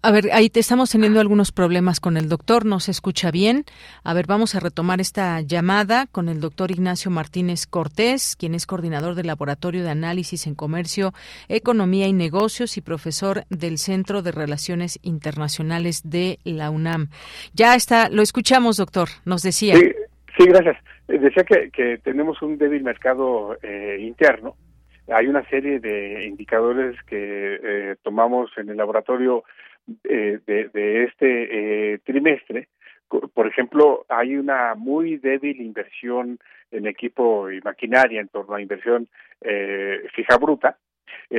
a ver, ahí te estamos teniendo algunos problemas con el doctor, no se escucha bien. A ver, vamos a retomar esta llamada con el doctor Ignacio Martínez Cortés, quien es coordinador del Laboratorio de Análisis en Comercio, Economía y Negocios y profesor del Centro de Relaciones Internacionales de la UNAM. Ya está, lo escuchamos, doctor, nos decía. Sí, gracias. Decía que, que tenemos un débil mercado eh, interno hay una serie de indicadores que eh, tomamos en el laboratorio eh, de, este eh, trimestre. Por ejemplo, hay una muy débil inversión en equipo y maquinaria en torno a inversión fija bruta.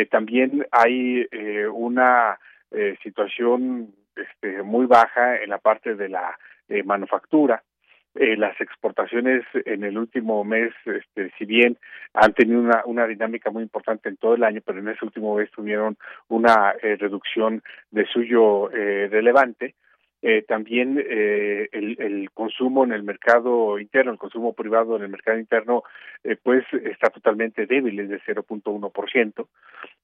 también hay una situación este, muy baja en la parte de la manufactura eh, las exportaciones en el último mes, este, si bien han tenido una, dinámica muy importante en todo el año, pero en ese último mes tuvieron una eh, reducción de suyo eh, relevante. eh, también eh, el, consumo en el mercado interno, el consumo privado en el mercado interno, pues está totalmente débil, es de 0.1%.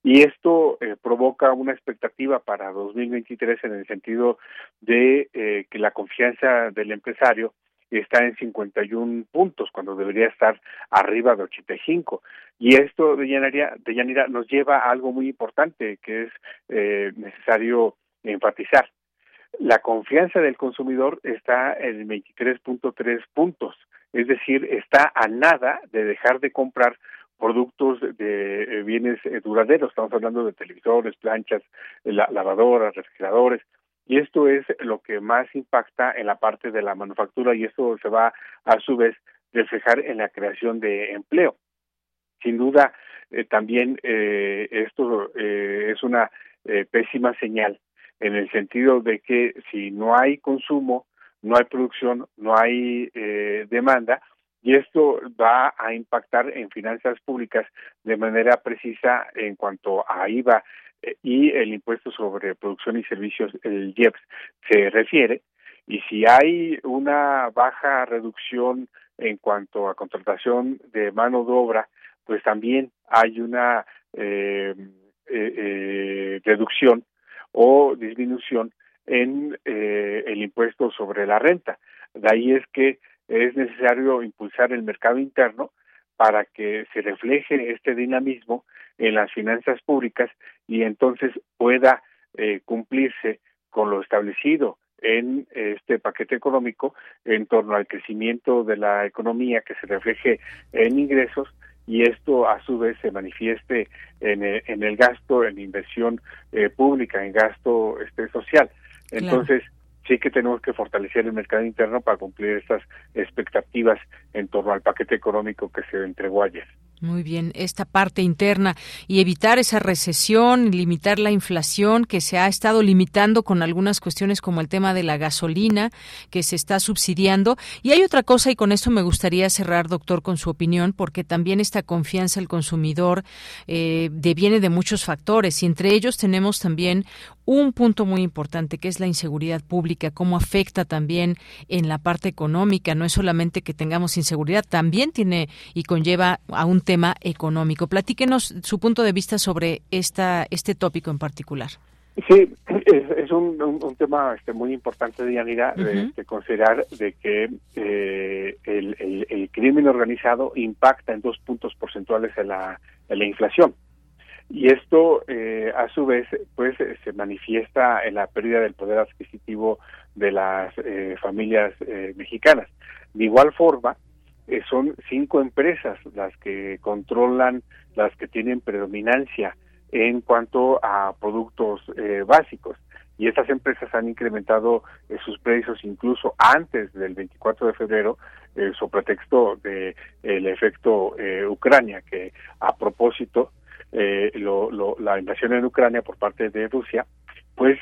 Y esto provoca una expectativa para 2023 en el sentido de que la confianza del empresario está en 51 puntos cuando debería estar arriba de 85. Y esto de Yanira, de Yanira nos lleva a algo muy importante que es necesario enfatizar. La confianza del consumidor está en 23.3 puntos, es decir, está a nada de dejar de comprar productos de eh, bienes eh, duraderos, estamos hablando de televisores, planchas, lavadoras, refrigeradores, y esto es lo que más impacta en la parte de la manufactura y esto se va a su vez reflejar en la creación de empleo. Sin duda, eh, también esto es una pésima señal en el sentido de que si no hay consumo, no hay producción, no hay eh, demanda, y esto va a impactar en finanzas públicas de manera precisa en cuanto a IVA eh, y el impuesto sobre producción y servicios, el IEPS, se refiere. Y si hay una baja reducción en cuanto a contratación de mano de obra, pues también hay una eh, reducción o disminución en eh, el impuesto sobre la renta. De ahí es que es necesario impulsar el mercado interno para que se refleje este dinamismo en las finanzas públicas y entonces pueda eh, cumplirse con lo establecido en este paquete económico en torno al crecimiento de la economía que se refleje en ingresos y esto a su vez se manifieste en el, en el gasto, en inversión eh, pública, en gasto este social. Entonces, sí que tenemos que fortalecer el mercado interno para cumplir estas expectativas en torno al paquete económico que se entregó ayer. Muy bien, esta parte interna y evitar esa recesión, limitar la inflación que se ha estado limitando con algunas cuestiones como el tema de la gasolina que se está subsidiando. Y hay otra cosa y con esto me gustaría cerrar, doctor, con su opinión, porque también esta confianza del consumidor eh, deviene de muchos factores y entre ellos tenemos también un punto muy importante que es la inseguridad pública, cómo afecta también en la parte económica. No es solamente que tengamos inseguridad, también tiene y conlleva a un tema económico. Platíquenos su punto de vista sobre esta, este tópico en particular. Sí, es, un, tema este, muy importante, Dianira, de, considerar de que eh, el, el, crimen organizado impacta en dos puntos porcentuales en la, en la inflación. Y esto, eh, a su vez, pues se manifiesta en la pérdida del poder adquisitivo de las eh, familias mexicanas. De igual forma, eh, son cinco empresas las que controlan, las que tienen predominancia en cuanto a productos eh, básicos. Y estas empresas han incrementado eh, sus precios incluso antes del 24 de febrero, eh, sobre pretexto de el efecto Ucrania, que a propósito lo, lo, la invasión en Ucrania por parte de Rusia pues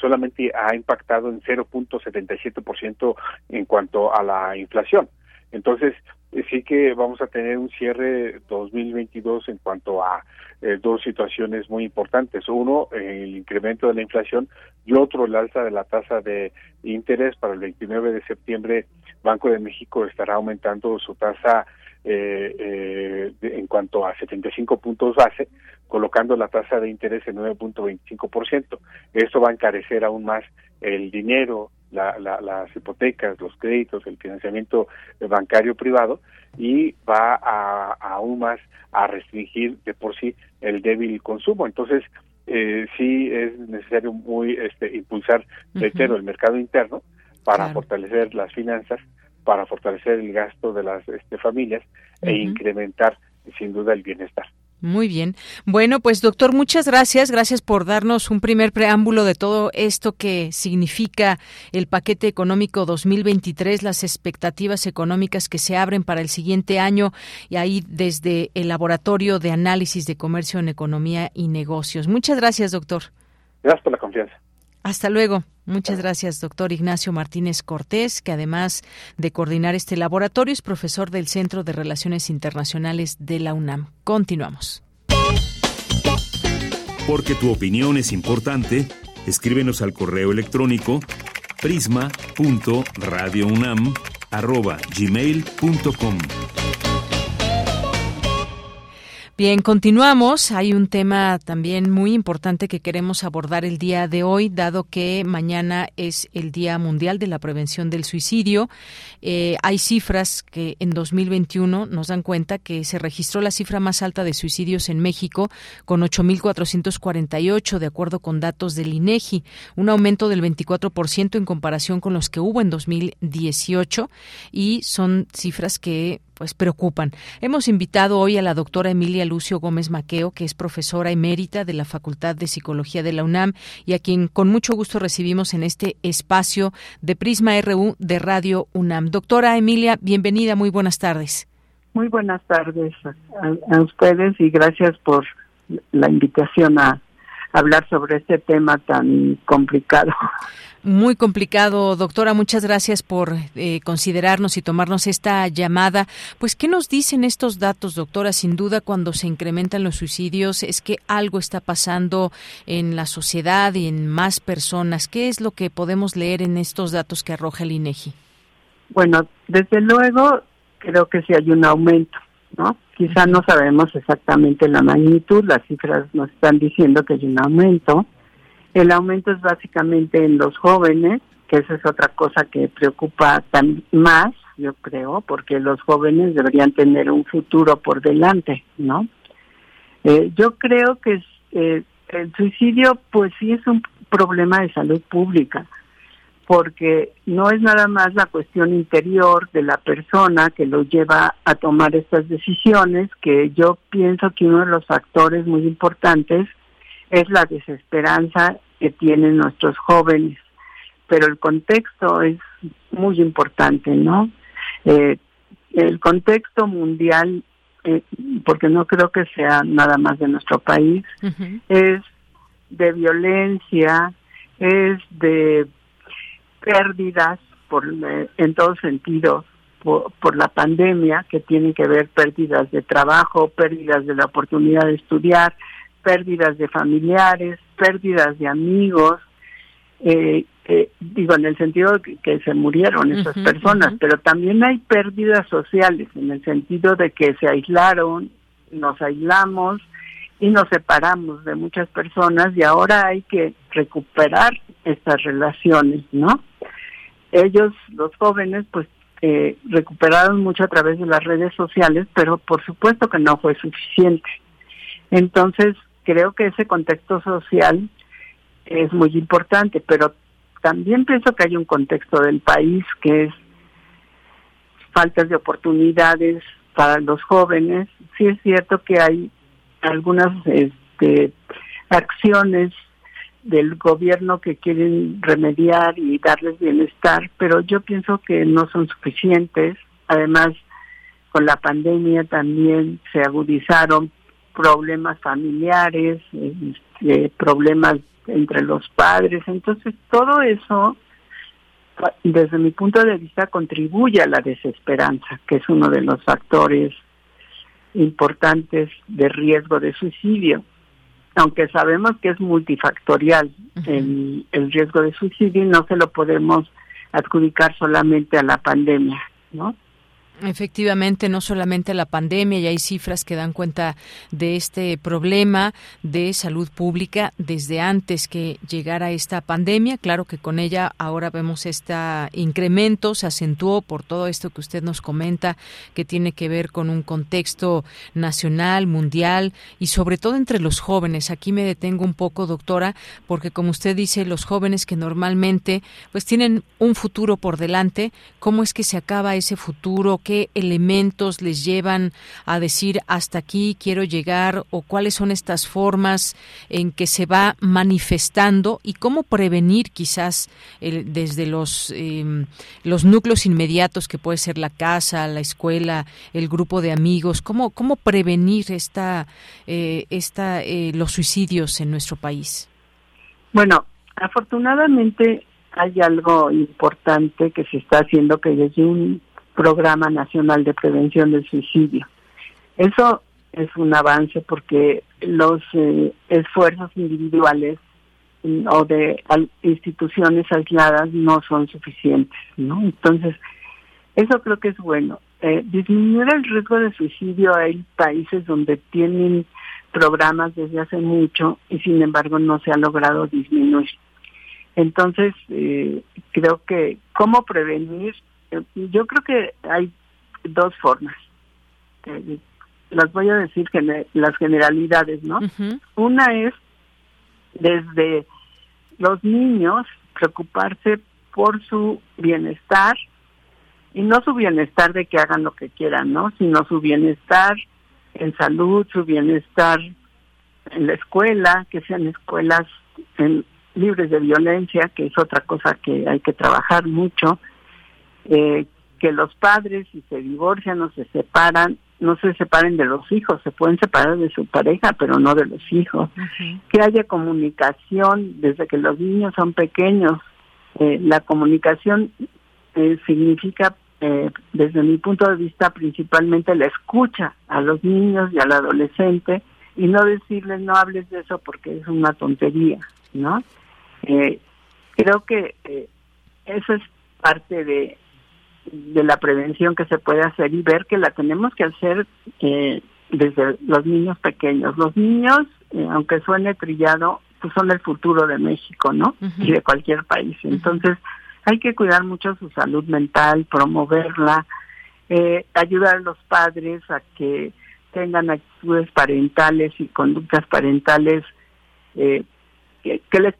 solamente ha impactado en 0.77% en cuanto a la inflación. Entonces, eh, sí que vamos a tener un cierre 2022 en cuanto a eh, dos situaciones muy importantes. Uno, el incremento de la inflación y otro, el alza de la tasa de interés. Para el 29 de septiembre, Banco de México estará aumentando su tasa eh, en cuanto a 75 puntos base, colocando la tasa de interés en 9.25%. Esto va a encarecer aún más el dinero, las hipotecas, los créditos, el financiamiento bancario privado y va a, aún más a restringir de por sí el débil consumo. Entonces, eh, sí es necesario muy este, impulsar, reitero, el mercado interno para fortalecer las finanzas, para fortalecer el gasto de las este, familias e incrementar sin duda el bienestar. Muy bien. Bueno, pues doctor, muchas gracias. Gracias por darnos un primer preámbulo de todo esto que significa el paquete económico 2023, las expectativas económicas que se abren para el siguiente año y ahí desde el Laboratorio de Análisis de Comercio en Economía y Negocios. Muchas gracias, doctor. Gracias por la confianza. Hasta luego. Muchas gracias, doctor Ignacio Martínez Cortés, que además de coordinar este laboratorio es profesor del Centro de Relaciones Internacionales de la UNAM. Continuamos. Porque tu opinión es importante, escríbenos al correo electrónico prisma.radiounam@gmail.com. Bien, continuamos. Hay un tema también muy importante que queremos abordar el día de hoy, dado que mañana es el Día Mundial de la Prevención del Suicidio. Eh, hay cifras que en 2021 nos dan cuenta que se registró la cifra más alta de suicidios en México, con 8.448, de acuerdo con datos del INEGI, un aumento del 24% en comparación con los que hubo en 2018 y son cifras que pues preocupan. Hemos invitado hoy a la doctora Emilia Lucio Gómez Maqueo, que es profesora emérita de la Facultad de Psicología de la UNAM y a quien con mucho gusto recibimos en este espacio de Prisma RU de Radio UNAM. Doctora Emilia, bienvenida, muy buenas tardes. Muy buenas tardes a, ustedes y gracias por la invitación a hablar sobre este tema tan complicado muy complicado. Doctora, muchas gracias por eh, considerarnos y tomarnos esta llamada. Pues, ¿qué nos dicen estos datos, doctora? Sin duda, cuando se incrementan los suicidios, es que algo está pasando en la sociedad y en más personas. ¿Qué es lo que podemos leer en estos datos que arroja el INEGI? Bueno, desde luego, creo que sí hay un aumento, ¿no? Quizá no sabemos exactamente la magnitud, las cifras nos están diciendo que hay un aumento el aumento es básicamente en los jóvenes, que esa es otra cosa que preocupa más, yo creo, porque los jóvenes deberían tener un futuro por delante, ¿no? Eh, yo creo que eh, el suicidio, pues sí es un problema de salud pública, porque no es nada más la cuestión interior de la persona que lo lleva a tomar estas decisiones, que yo pienso que uno de los factores muy importantes es la desesperanza que tienen nuestros jóvenes. Pero el contexto es muy importante, ¿no? Eh, el contexto mundial, eh, porque no creo que sea nada más de nuestro país, es de violencia, es de pérdidas por, eh, en todos sentidos por, por, la pandemia, que tienen que ver pérdidas de trabajo, pérdidas de la oportunidad de estudiar, pérdidas de familiares, pérdidas de amigos, eh, eh, digo, en el sentido de que, se murieron esas personas, pero también hay pérdidas sociales, en el sentido de que se aislaron, nos aislamos y nos separamos de muchas personas y ahora hay que recuperar estas relaciones, ¿no? Ellos, los jóvenes, pues eh, recuperaron mucho a través de las redes sociales, pero por supuesto que no fue suficiente. Entonces, creo que ese contexto social es muy importante, pero también pienso que hay un contexto del país que es faltas de oportunidades para los jóvenes. Sí es cierto que hay algunas este, acciones del gobierno que quieren remediar y darles bienestar, pero yo pienso que no son suficientes. Además, con la pandemia también se agudizaron problemas familiares, este, problemas entre los padres. Entonces, todo eso, desde mi punto de vista, contribuye a la desesperanza, que es uno de los factores importantes de riesgo de suicidio. Aunque sabemos que es multifactorial el, el riesgo de suicidio y no se lo podemos adjudicar solamente a la pandemia, ¿no? Efectivamente, no solamente la pandemia, ya hay cifras que dan cuenta de este problema de salud pública desde antes que llegara esta pandemia. Claro que con ella ahora vemos este incremento, se acentuó por todo esto que usted nos comenta, que tiene que ver con un contexto nacional, mundial y sobre todo entre los jóvenes. Aquí me detengo un poco, doctora, porque como usted dice, los jóvenes que normalmente pues tienen un futuro por delante, ¿cómo es que se acaba ese futuro? Qué elementos les llevan a decir hasta aquí quiero llegar o cuáles son estas formas en que se va manifestando y cómo prevenir quizás desde los em, los núcleos inmediatos que puede ser la casa, la escuela, el grupo de amigos, cómo cómo prevenir esta eh, esta eh, los suicidios en nuestro país. Bueno, afortunadamente hay algo importante que se está haciendo que desde un Programa Nacional de Prevención del Suicidio. Eso es un avance porque los eh, esfuerzos individuales o de instituciones aisladas no son suficientes, ¿no? Entonces, eso creo que es bueno. Eh, disminuir el riesgo de suicidio hay países donde tienen programas desde hace mucho y sin embargo no se ha logrado disminuir. Entonces, eh, creo que cómo prevenir, yo creo que hay dos formas. las voy a decir las generalidades, ¿no? Una es desde los niños preocuparse por su bienestar y no su bienestar de que hagan lo que quieran, ¿no? Sino su bienestar en salud, su bienestar en la escuela, que sean escuelas libres de violencia, que es otra cosa que hay que trabajar mucho, eh, que los padres si se divorcian o se separan, no se separen de los hijos, se pueden separar de su pareja, pero no de los hijos. Que haya comunicación desde que los niños son pequeños. Eh, la comunicación eh, significa, eh, desde mi punto de vista, principalmente la escucha a los niños y al adolescente y no decirles no hables de eso porque es una tontería, ¿no? creo que eso es parte de de la prevención que se puede hacer y ver que la tenemos que hacer eh, desde los niños pequeños. Los niños, eh, aunque suene trillado, pues son el futuro de México, ¿no? Y de cualquier país. Entonces, hay que cuidar mucho su salud mental, promoverla, eh, ayudar a los padres a que tengan actitudes parentales y conductas parentales que, que les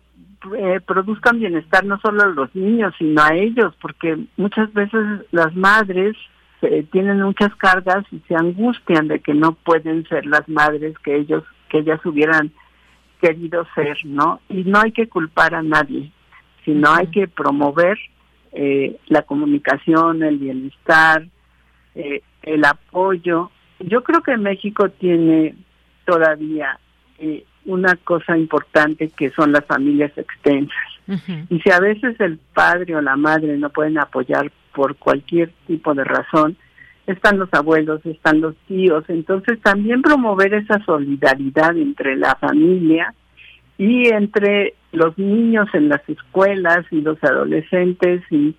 eh, produzcan bienestar no solo a los niños, sino a ellos, porque muchas veces las madres eh, tienen muchas cargas y se angustian de que no pueden ser las madres que ellos que ellas hubieran querido ser, ¿no? Y no hay que culpar a nadie, sino hay que promover eh, la comunicación, el bienestar, el apoyo. Yo creo que México tiene todavía una cosa importante que son las familias extensas. Y si a veces el padre o la madre no pueden apoyar por cualquier tipo de razón, están los abuelos, están los tíos, entonces también promover esa solidaridad entre la familia y entre los niños en las escuelas y los adolescentes y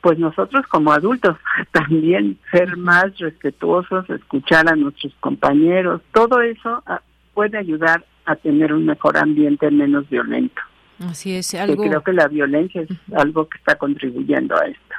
pues nosotros como adultos también ser más respetuosos, escuchar a nuestros compañeros, todo eso ah, puede ayudar a tener un mejor ambiente menos violento. Así es, algo... creo que la violencia es algo que está contribuyendo a esto.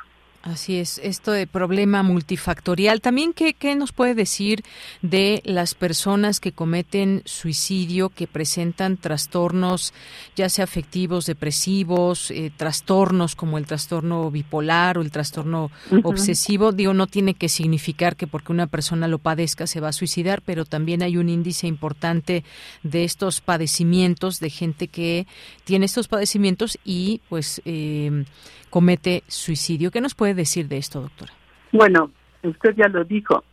Así es, esto de problema multifactorial. También, ¿qué, ¿qué, nos puede decir de las personas que cometen suicidio, que presentan trastornos, ya sea afectivos, depresivos, eh, trastornos como el trastorno bipolar o el trastorno obsesivo? Digo, no tiene que significar que porque una persona lo padezca se va a suicidar, pero también hay un índice importante de estos padecimientos, de gente que tiene estos padecimientos y pues eh, comete suicidio. ¿Qué nos puede decir de esto, doctora? Bueno, usted ya lo dijo,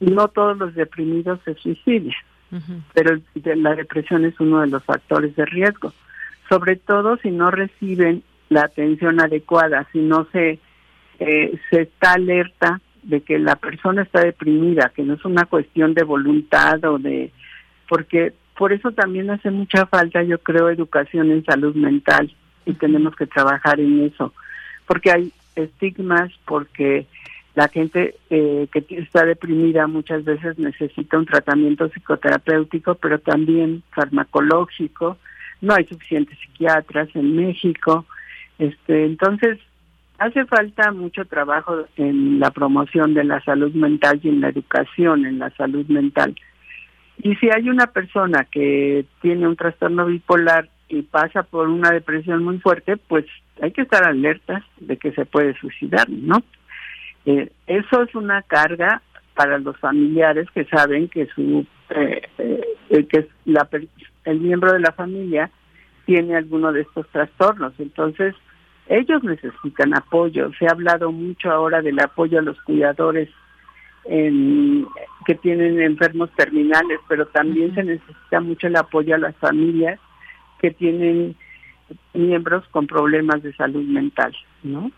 no todos los deprimidos se suicidan, pero la depresión es uno de los factores de riesgo, sobre todo si no reciben la atención adecuada, si no se, eh, se está alerta de que la persona está deprimida, que no es una cuestión de voluntad o de... porque por eso también hace mucha falta, yo creo, educación en salud mental y tenemos que trabajar en eso porque hay estigmas, porque la gente eh, que está deprimida muchas veces necesita un tratamiento psicoterapéutico, pero también farmacológico. No hay suficientes psiquiatras en México. Este, entonces, hace falta mucho trabajo en la promoción de la salud mental y en la educación en la salud mental. Y si hay una persona que tiene un trastorno bipolar y pasa por una depresión muy fuerte, pues hay que estar alertas de que se puede suicidar, ¿no? Eh, eso es una carga para los familiares que saben que su eh, eh, que la, el miembro de la familia tiene alguno de estos trastornos, entonces ellos necesitan apoyo. Se ha hablado mucho ahora del apoyo a los cuidadores en, que tienen enfermos terminales, pero también se necesita mucho el apoyo a las familias que tienen miembros con problemas de salud mental, ¿no?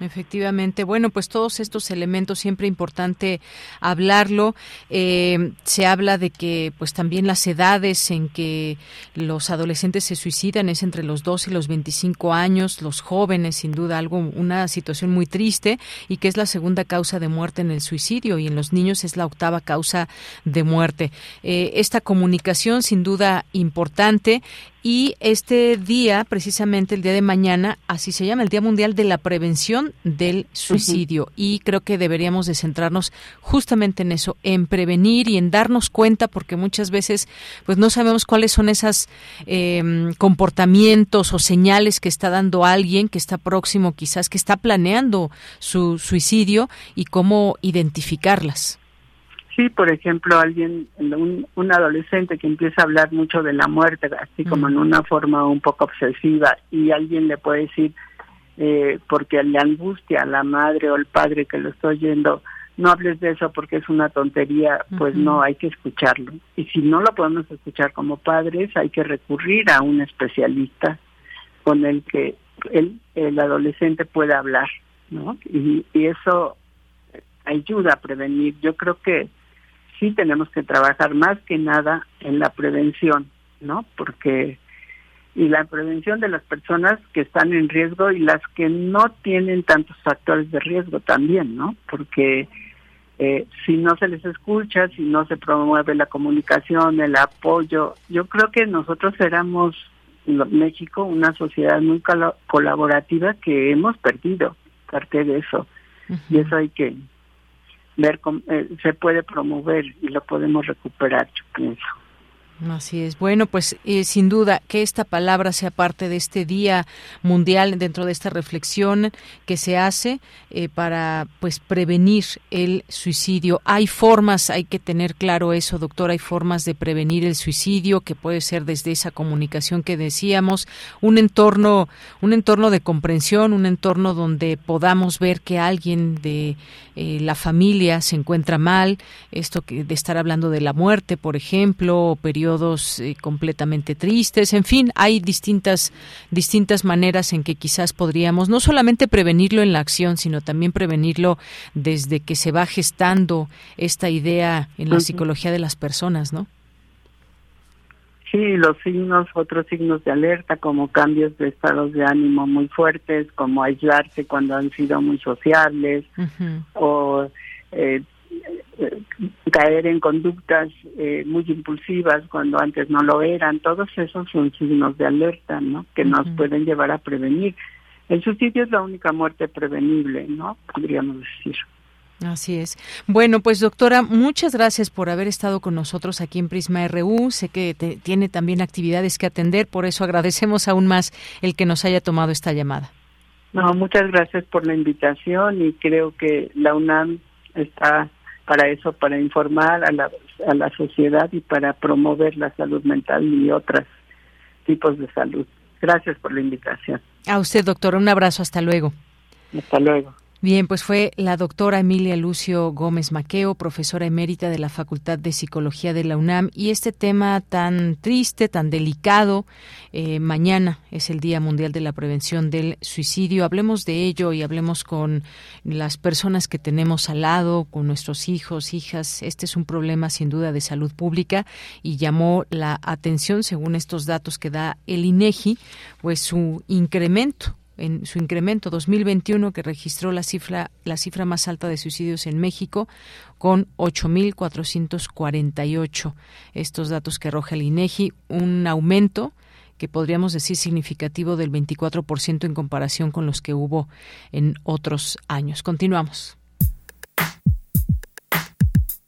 Efectivamente. Bueno, pues todos estos elementos siempre importante hablarlo. Eh, se habla de que, pues también las edades en que los adolescentes se suicidan es entre los 12 y los 25 años. Los jóvenes, sin duda, algo una situación muy triste y que es la segunda causa de muerte en el suicidio y en los niños es la octava causa de muerte. Eh, esta comunicación, sin duda, importante y este día, precisamente el día de mañana, así se llama, el Día Mundial de la Prevención del Suicidio. Y creo que deberíamos de centrarnos justamente en eso, en prevenir y en darnos cuenta, porque muchas veces pues no sabemos cuáles son esos em, comportamientos o señales que está dando alguien que está próximo, quizás que está planeando su suicidio y cómo identificarlas. Sí, por ejemplo, alguien, un, un, adolescente que empieza a hablar mucho de la muerte, así como en una forma un poco obsesiva, y alguien le puede decir, eh, porque le angustia a la madre o el padre que lo está oyendo, no hables de eso porque es una tontería, pues no, hay que escucharlo. Y si no lo podemos escuchar como padres, hay que recurrir a un especialista con el que el, el adolescente pueda hablar, ¿no? Y, y eso ayuda a prevenir. Yo creo que sí tenemos que trabajar más que nada en la prevención, ¿no? Porque y la prevención de las personas que están en riesgo y las que no tienen tantos factores de riesgo también, ¿no? Porque eh, si no se les escucha, si no se promueve la comunicación, el apoyo, yo creo que nosotros éramos México una sociedad muy colaborativa que hemos perdido parte de eso y eso hay que ver cómo eh, se puede promover y lo podemos recuperar, yo pienso. Así es. Bueno, pues eh, sin duda que esta palabra sea parte de este Día Mundial dentro de esta reflexión que se hace eh, para pues prevenir el suicidio. Hay formas, hay que tener claro eso, doctor, hay formas de prevenir el suicidio que puede ser desde esa comunicación que decíamos, un entorno, un entorno de comprensión, un entorno donde podamos ver que alguien de eh, la familia se encuentra mal, esto que de estar hablando de la muerte, por ejemplo, o periodos eh, completamente tristes, en fin, hay distintas distintas maneras en que quizás podríamos no solamente prevenirlo en la acción, sino también prevenirlo desde que se va gestando esta idea en la psicología de las personas, ¿no? Sí, los signos, otros signos de alerta, como cambios de estados de ánimo muy fuertes, como aislarse cuando han sido muy sociables, o eh, caer en conductas eh, muy impulsivas cuando antes no lo eran. Todos esos son signos de alerta, ¿no? Que nos pueden llevar a prevenir. El suicidio es la única muerte prevenible, ¿no? Podríamos decir. Así es. Bueno, pues doctora, muchas gracias por haber estado con nosotros aquí en Prisma RU. Sé que tiene también actividades que atender, por eso agradecemos aún más el que nos haya tomado esta llamada. No, muchas gracias por la invitación y creo que la UNAM está para eso, para informar a la, a la sociedad y para promover la salud mental y otros tipos de salud. Gracias por la invitación. A usted, doctora, un abrazo, hasta luego. Hasta luego. Bien, pues fue la doctora Emilia Lucio Gómez Maqueo, profesora emérita de la Facultad de Psicología de la UNAM, y este tema tan triste, tan delicado, eh, mañana es el Día Mundial de la Prevención del Suicidio. Hablemos de ello y hablemos con las personas que tenemos al lado, con nuestros hijos, hijas. Este es un problema sin duda de salud pública y llamó la atención, según estos datos que da el INEGI, pues su incremento en su incremento 2021 que registró la cifra la cifra más alta de suicidios en México con 8448 estos datos que arroja el INEGI un aumento que podríamos decir significativo del 24% en comparación con los que hubo en otros años. Continuamos.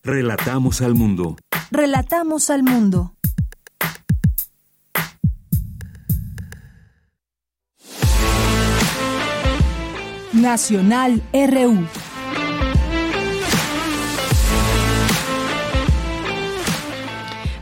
Relatamos al mundo. Relatamos al mundo. Nacional RU.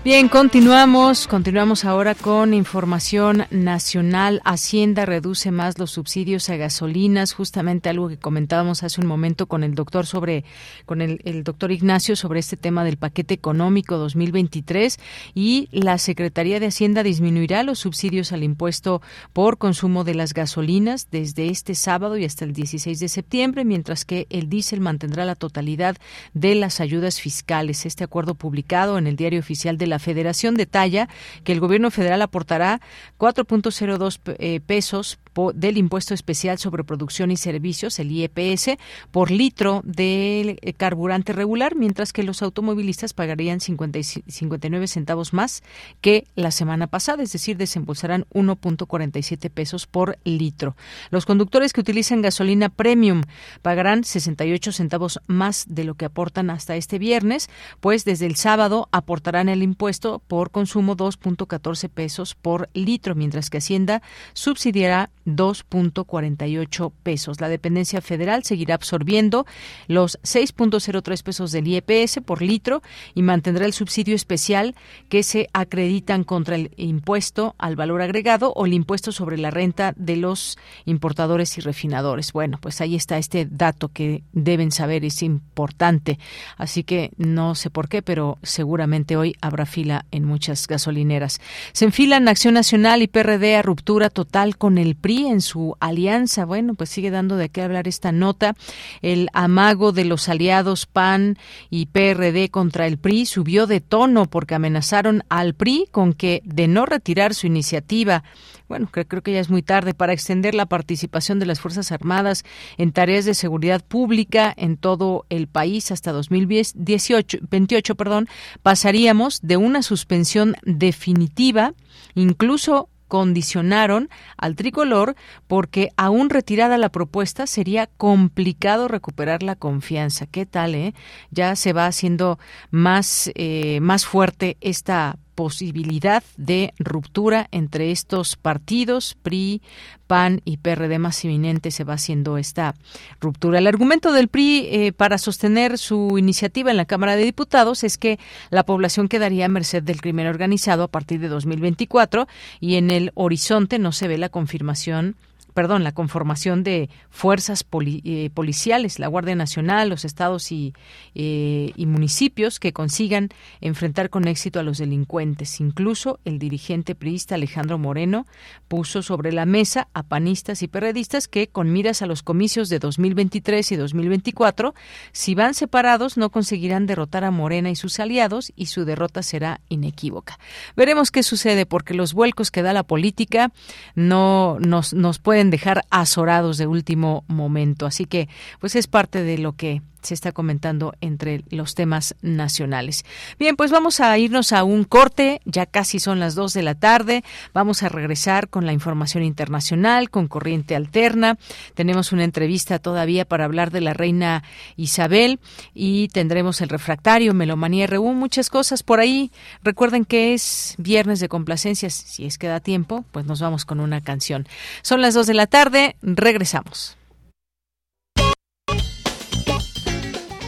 Bien, continuamos, continuamos ahora con información nacional. Hacienda reduce más los subsidios a gasolinas, justamente algo que comentábamos hace un momento con el doctor sobre, con el, doctor Ignacio sobre este tema del paquete económico 2023 y la Secretaría de Hacienda disminuirá los subsidios al impuesto por consumo de las gasolinas desde este sábado y hasta el 16 de septiembre, mientras que el diésel mantendrá la totalidad de las ayudas fiscales. Este acuerdo publicado en el Diario Oficial de la Federación detalla que el gobierno federal aportará 4.02 eh, pesos del impuesto especial sobre producción y servicios, el IEPS, por litro de eh, carburante regular, mientras que los automovilistas pagarían 59 centavos más que la semana pasada, es decir, desembolsarán 1.47 pesos por litro. Los conductores que utilizan gasolina premium pagarán 68 centavos más de lo que aportan hasta este viernes, pues desde el sábado aportarán el impuesto por consumo 2.14 pesos por litro, mientras que Hacienda subsidiará 2.48 pesos. La dependencia federal seguirá absorbiendo los 6.03 pesos del IEPS por litro y mantendrá el subsidio especial que se acreditan contra el impuesto al valor agregado o el impuesto sobre la renta de los importadores y refinadores. Bueno, pues ahí está este dato que deben saber, es importante. Así que no sé por qué, pero seguramente hoy habrá fila en muchas gasolineras. Se enfilan Acción Nacional y PRD a ruptura total con el PRI en su alianza. Bueno, pues sigue dando de qué hablar esta nota. El amago de los aliados PAN y PRD contra el PRI subió de tono porque amenazaron al PRI con que de no retirar su iniciativa bueno, creo que ya es muy tarde para extender la participación de las Fuerzas Armadas en tareas de seguridad pública en todo el país hasta 2018, 28, perdón, pasaríamos de una suspensión definitiva, incluso condicionaron al tricolor porque aún retirada la propuesta sería complicado recuperar la confianza. ¿Qué tal, eh? Ya se va haciendo más, eh, más fuerte esta posibilidad de ruptura entre estos partidos, PRI, PAN y PRD más inminente se va haciendo esta ruptura. El argumento del PRI eh, para sostener su iniciativa en la Cámara de Diputados es que la población quedaría a merced del crimen organizado a partir de 2024 y en el horizonte no se ve la confirmación perdón, la conformación de fuerzas eh, policiales, la Guardia Nacional, los estados y, eh, y, municipios que consigan enfrentar con éxito a los delincuentes. Incluso el dirigente priista Alejandro Moreno puso sobre la mesa a panistas y perredistas que, con miras a los comicios de 2023 y 2024, si van separados no conseguirán derrotar a Morena y sus aliados y su derrota será inequívoca. Veremos qué sucede porque los vuelcos que da la política no nos, nos dejar azorados de último momento. Así que, pues es parte de lo que se está comentando entre los temas nacionales. Bien, pues vamos a irnos a un corte, ya casi son las dos de la tarde, vamos a regresar con la información internacional, con corriente alterna, tenemos una entrevista todavía para hablar de la reina Isabel y tendremos el refractario, Melomanía RU, muchas cosas por ahí. Recuerden que es viernes de complacencias, si es que da tiempo, pues nos vamos con una canción. Son las dos de la tarde, regresamos.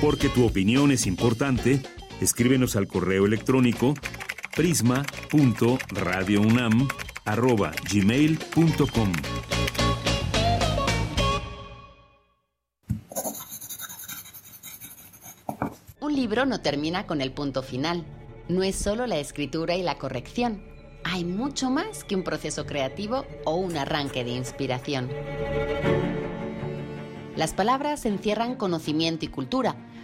Porque tu opinión es importante, escríbenos al correo electrónico prisma.radiounam@gmail.com. Un libro no termina con el punto final. No es solo la escritura y la corrección. Hay mucho más que un proceso creativo o un arranque de inspiración. Las palabras encierran conocimiento y cultura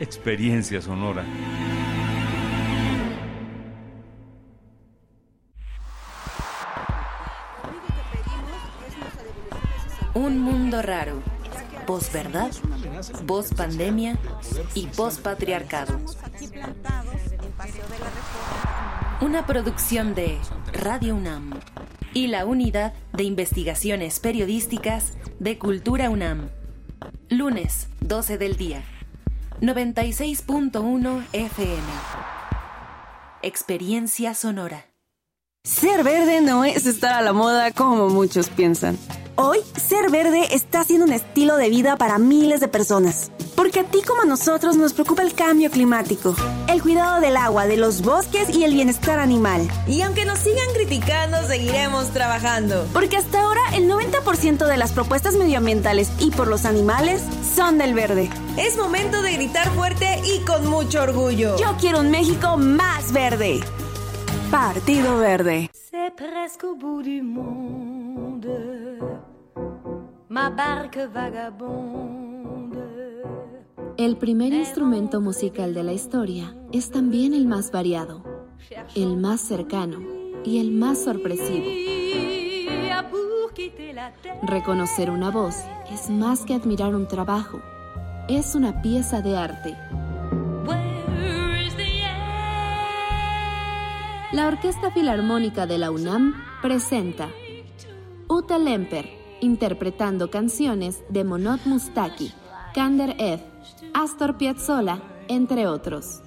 experiencia sonora. Un mundo raro. Posverdad, post pandemia y post patriarcado. Una producción de Radio UNAM y la Unidad de Investigaciones Periodísticas de Cultura UNAM. Lunes, 12 del día. 96.1 FM. Experiencia sonora. Ser verde no es estar a la moda como muchos piensan. Hoy, ser verde está siendo un estilo de vida para miles de personas. Porque a ti como a nosotros nos preocupa el cambio climático, el cuidado del agua, de los bosques y el bienestar animal. Y aunque nos sigan criticando, seguiremos trabajando. Porque hasta ahora el 90% de las propuestas medioambientales y por los animales son del verde. Es momento de gritar fuerte y con mucho orgullo. Yo quiero un México más verde. Partido Verde. C'est presque au bout du monde. Ma barque vagabonde. El primer instrumento musical de la historia es también el más variado, el más cercano y el más sorpresivo. Reconocer una voz es más que admirar un trabajo, es una pieza de arte. La Orquesta Filarmónica de la UNAM presenta Uta Lemper, interpretando canciones de Monot Mustaki, Kander Ed, Astor Piazzolla, entre otros.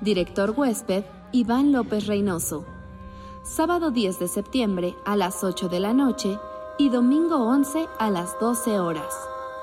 Director huésped, Iván López Reynoso. Sábado 10 de septiembre a las 8 de la noche y domingo 11 a las 12 horas.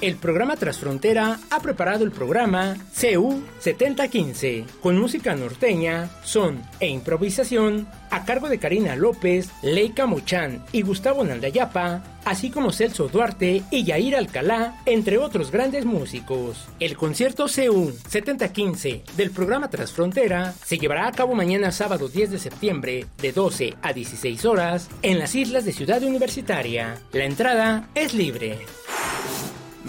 El programa Transfrontera ha preparado el programa CU 7015 con música norteña, son e improvisación a cargo de Karina López, Leica Mochán y Gustavo Nandayapa, así como Celso Duarte y Yair Alcalá, entre otros grandes músicos. El concierto CU 7015 del programa Transfrontera se llevará a cabo mañana sábado 10 de septiembre de 12 a 16 horas en las islas de Ciudad Universitaria. La entrada es libre.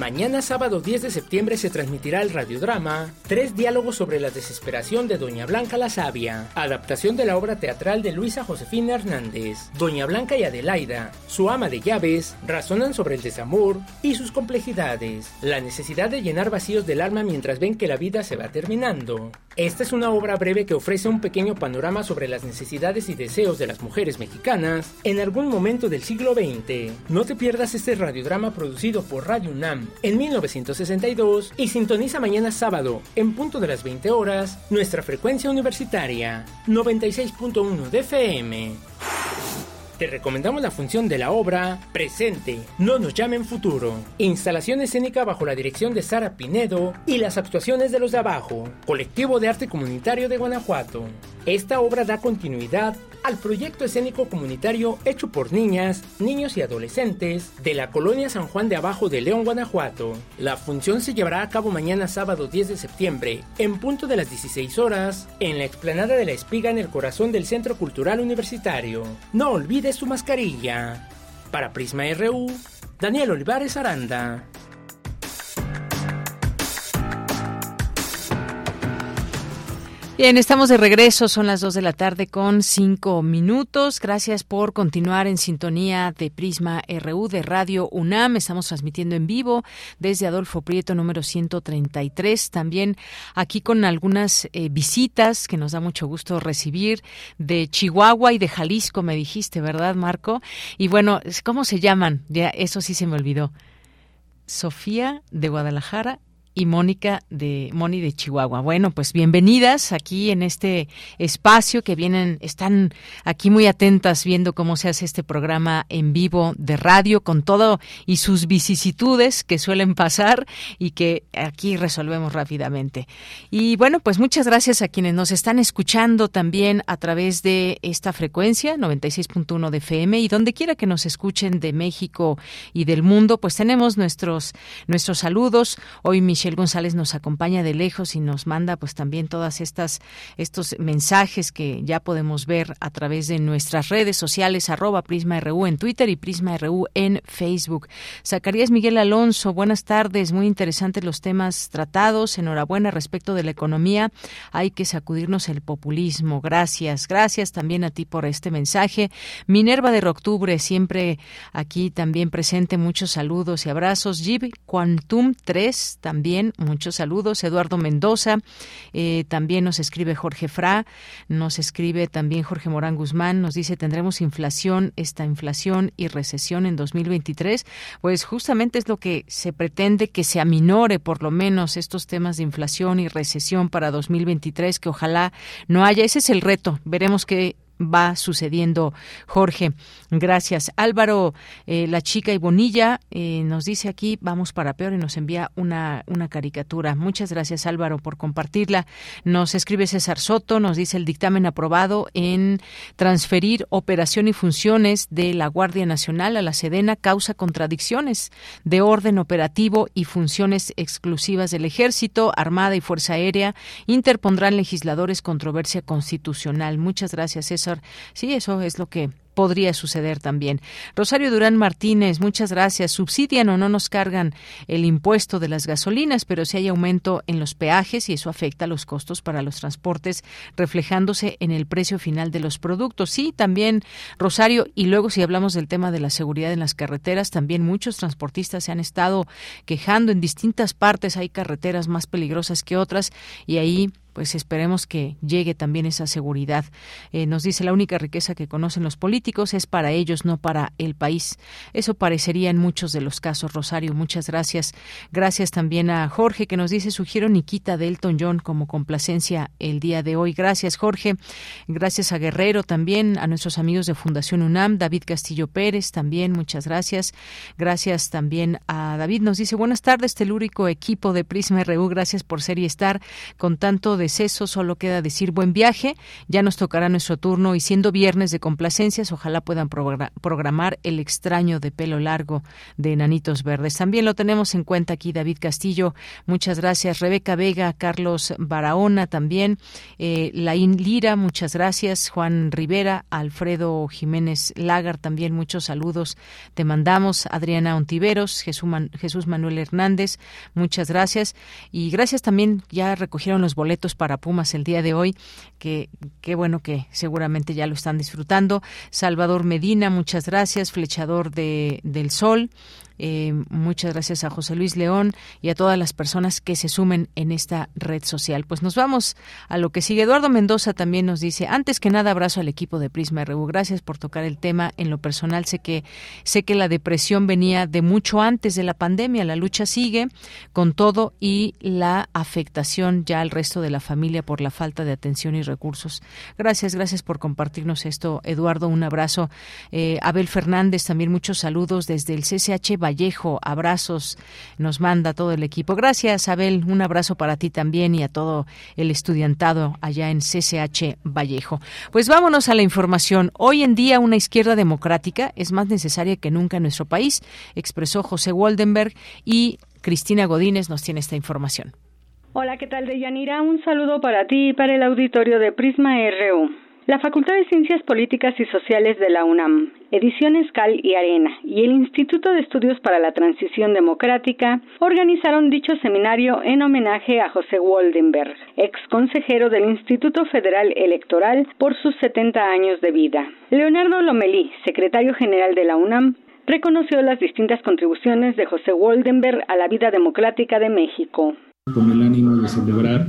Mañana sábado 10 de septiembre se transmitirá el radiodrama Tres diálogos sobre la desesperación de Doña Blanca la Sabia, adaptación de la obra teatral de Luisa Josefina Hernández. Doña Blanca y Adelaida, su ama de llaves, razonan sobre el desamor y sus complejidades, la necesidad de llenar vacíos del alma mientras ven que la vida se va terminando. Esta es una obra breve que ofrece un pequeño panorama sobre las necesidades y deseos de las mujeres mexicanas en algún momento del siglo XX. No te pierdas este radiodrama producido por Radio UNAM en 1962 y sintoniza mañana sábado, en punto de las 20 horas, nuestra frecuencia universitaria 96.1 de FM. Te recomendamos la función de la obra Presente, no nos llamen futuro. Instalación escénica bajo la dirección de Sara Pinedo y las actuaciones de los de abajo, colectivo de arte comunitario de Guanajuato. Esta obra da continuidad al proyecto escénico comunitario hecho por niñas, niños y adolescentes de la colonia San Juan de Abajo de León, Guanajuato. La función se llevará a cabo mañana sábado 10 de septiembre, en punto de las 16 horas, en la explanada de la espiga en el corazón del Centro Cultural Universitario. No olvides tu mascarilla. Para Prisma RU, Daniel Olivares Aranda. Bien, estamos de regreso, son las 2 de la tarde con 5 minutos. Gracias por continuar en sintonía de Prisma RU de Radio UNAM. Estamos transmitiendo en vivo desde Adolfo Prieto número 133. También aquí con algunas eh, visitas que nos da mucho gusto recibir de Chihuahua y de Jalisco, me dijiste, ¿verdad, Marco? Y bueno, ¿cómo se llaman? Ya, eso sí se me olvidó. Sofía de Guadalajara y Mónica de Moni de Chihuahua. Bueno, pues bienvenidas aquí en este espacio que vienen, están aquí muy atentas viendo cómo se hace este programa en vivo de radio con todo y sus vicisitudes que suelen pasar y que aquí resolvemos rápidamente. Y bueno, pues muchas gracias a quienes nos están escuchando también a través de esta frecuencia 96.1 de FM y donde quiera que nos escuchen de México y del mundo, pues tenemos nuestros nuestros saludos. Hoy Michelle González nos acompaña de lejos y nos manda pues también todas estas estos mensajes que ya podemos ver a través de nuestras redes sociales arroba Prisma RU en Twitter y Prisma RU en Facebook. Zacarías Miguel Alonso, buenas tardes, muy interesantes los temas tratados. Enhorabuena respecto de la economía. Hay que sacudirnos el populismo. Gracias, gracias también a ti por este mensaje. Minerva de Octubre, siempre aquí también presente. Muchos saludos y abrazos. Jib Quantum 3, también muchos saludos. Eduardo Mendoza, eh, también nos escribe Jorge Fra, nos escribe también Jorge Morán Guzmán, nos dice tendremos inflación, esta inflación y recesión en 2023. Pues justamente es lo que se pretende que se aminore por lo menos estos temas de inflación y recesión para 2023, que ojalá no haya. Ese es el reto. Veremos qué va sucediendo, Jorge. Gracias. Álvaro, eh, la chica y Bonilla, eh, nos dice aquí, vamos para peor y nos envía una, una caricatura. Muchas gracias, Álvaro, por compartirla. Nos escribe César Soto, nos dice el dictamen aprobado en transferir operación y funciones de la Guardia Nacional a la Sedena causa contradicciones de orden operativo y funciones exclusivas del Ejército, Armada y Fuerza Aérea. Interpondrán legisladores controversia constitucional. Muchas gracias, César Sí, eso es lo que podría suceder también. Rosario Durán Martínez, muchas gracias. Subsidian o no nos cargan el impuesto de las gasolinas, pero si hay aumento en los peajes y eso afecta los costos para los transportes, reflejándose en el precio final de los productos. Sí, también, Rosario, y luego si hablamos del tema de la seguridad en las carreteras, también muchos transportistas se han estado quejando en distintas partes. Hay carreteras más peligrosas que otras y ahí pues esperemos que llegue también esa seguridad. Eh, nos dice la única riqueza que conocen los políticos es para ellos, no para el país. Eso parecería en muchos de los casos. Rosario, muchas gracias. Gracias también a Jorge que nos dice sugiero Nikita de Elton John como complacencia el día de hoy. Gracias Jorge. Gracias a Guerrero también, a nuestros amigos de Fundación UNAM, David Castillo Pérez también, muchas gracias. Gracias también a David. Nos dice buenas tardes, telúrico equipo de Prisma RU. Gracias por ser y estar con tanto deceso, solo queda decir buen viaje. Ya nos tocará nuestro turno y siendo viernes de complacencias, ojalá puedan programar el extraño de pelo largo de Enanitos Verdes. También lo tenemos en cuenta aquí David Castillo. Muchas gracias. Rebeca Vega, Carlos Barahona también. Eh, Laín Lira, muchas gracias. Juan Rivera, Alfredo Jiménez Lagar, también muchos saludos. Te mandamos. Adriana Ontiveros, Jesús, Jesús Manuel Hernández, muchas gracias. Y gracias también, ya recogieron los boletos para Pumas el día de hoy, que qué bueno que seguramente ya lo están disfrutando. Salvador Medina, muchas gracias, flechador de, del Sol. Eh, muchas gracias a José Luis León y a todas las personas que se sumen en esta red social. Pues nos vamos a lo que sigue. Eduardo Mendoza también nos dice, antes que nada abrazo al equipo de Prisma RU. Gracias por tocar el tema. En lo personal sé que sé que la depresión venía de mucho antes de la pandemia. La lucha sigue con todo y la afectación ya al resto de la familia por la falta de atención y recursos. Gracias, gracias por compartirnos esto, Eduardo. Un abrazo. Eh, Abel Fernández, también muchos saludos desde el CCH Vallejo. Abrazos nos manda todo el equipo. Gracias, Abel. Un abrazo para ti también y a todo el estudiantado allá en CCH Vallejo. Pues vámonos a la información. Hoy en día una izquierda democrática es más necesaria que nunca en nuestro país, expresó José Waldenberg y Cristina Godínez nos tiene esta información. Hola, ¿qué tal, Deyanira? Un saludo para ti y para el auditorio de Prisma RU. La Facultad de Ciencias Políticas y Sociales de la UNAM, Ediciones Cal y Arena y el Instituto de Estudios para la Transición Democrática organizaron dicho seminario en homenaje a José Waldenberg, ex consejero del Instituto Federal Electoral por sus 70 años de vida. Leonardo Lomelí, secretario general de la UNAM, reconoció las distintas contribuciones de José Waldenberg a la vida democrática de México. Con el ánimo de celebrar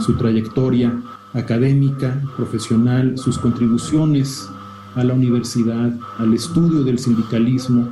su trayectoria académica, profesional, sus contribuciones a la universidad, al estudio del sindicalismo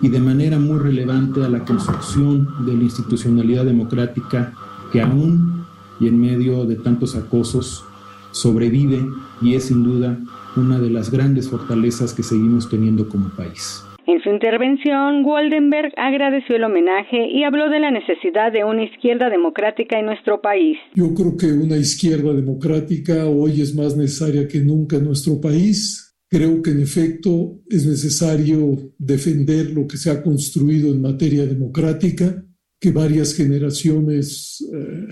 y de manera muy relevante a la construcción de la institucionalidad democrática que aún y en medio de tantos acosos sobrevive y es sin duda una de las grandes fortalezas que seguimos teniendo como país. En su intervención, Waldenberg agradeció el homenaje y habló de la necesidad de una izquierda democrática en nuestro país. Yo creo que una izquierda democrática hoy es más necesaria que nunca en nuestro país. Creo que en efecto es necesario defender lo que se ha construido en materia democrática, que varias generaciones eh,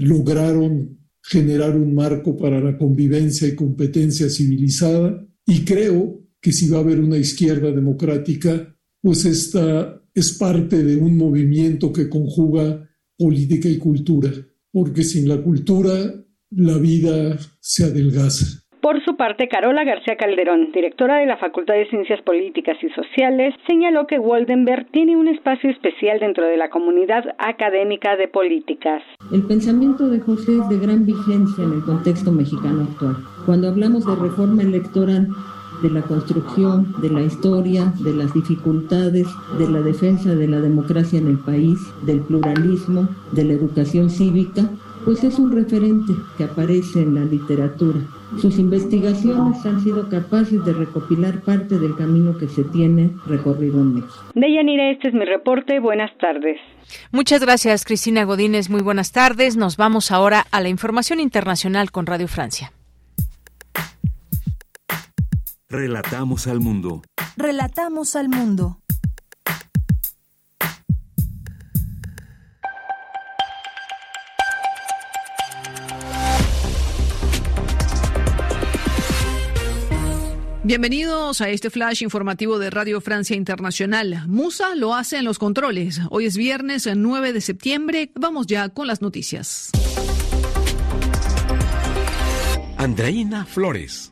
lograron generar un marco para la convivencia y competencia civilizada. Y creo que si va a haber una izquierda democrática, pues esta es parte de un movimiento que conjuga política y cultura, porque sin la cultura la vida se adelgaza. Por su parte, Carola García Calderón, directora de la Facultad de Ciencias Políticas y Sociales, señaló que Waldenberg tiene un espacio especial dentro de la comunidad académica de políticas. El pensamiento de José es de gran vigencia en el contexto mexicano actual. Cuando hablamos de reforma electoral, de la construcción, de la historia, de las dificultades, de la defensa de la democracia en el país, del pluralismo, de la educación cívica, pues es un referente que aparece en la literatura. Sus investigaciones han sido capaces de recopilar parte del camino que se tiene recorrido en México. Deyanira, este es mi reporte. Buenas tardes. Muchas gracias, Cristina Godínez. Muy buenas tardes. Nos vamos ahora a la información internacional con Radio Francia. Relatamos al mundo. Relatamos al mundo. Bienvenidos a este flash informativo de Radio Francia Internacional. Musa lo hace en los controles. Hoy es viernes 9 de septiembre. Vamos ya con las noticias. Andreina Flores.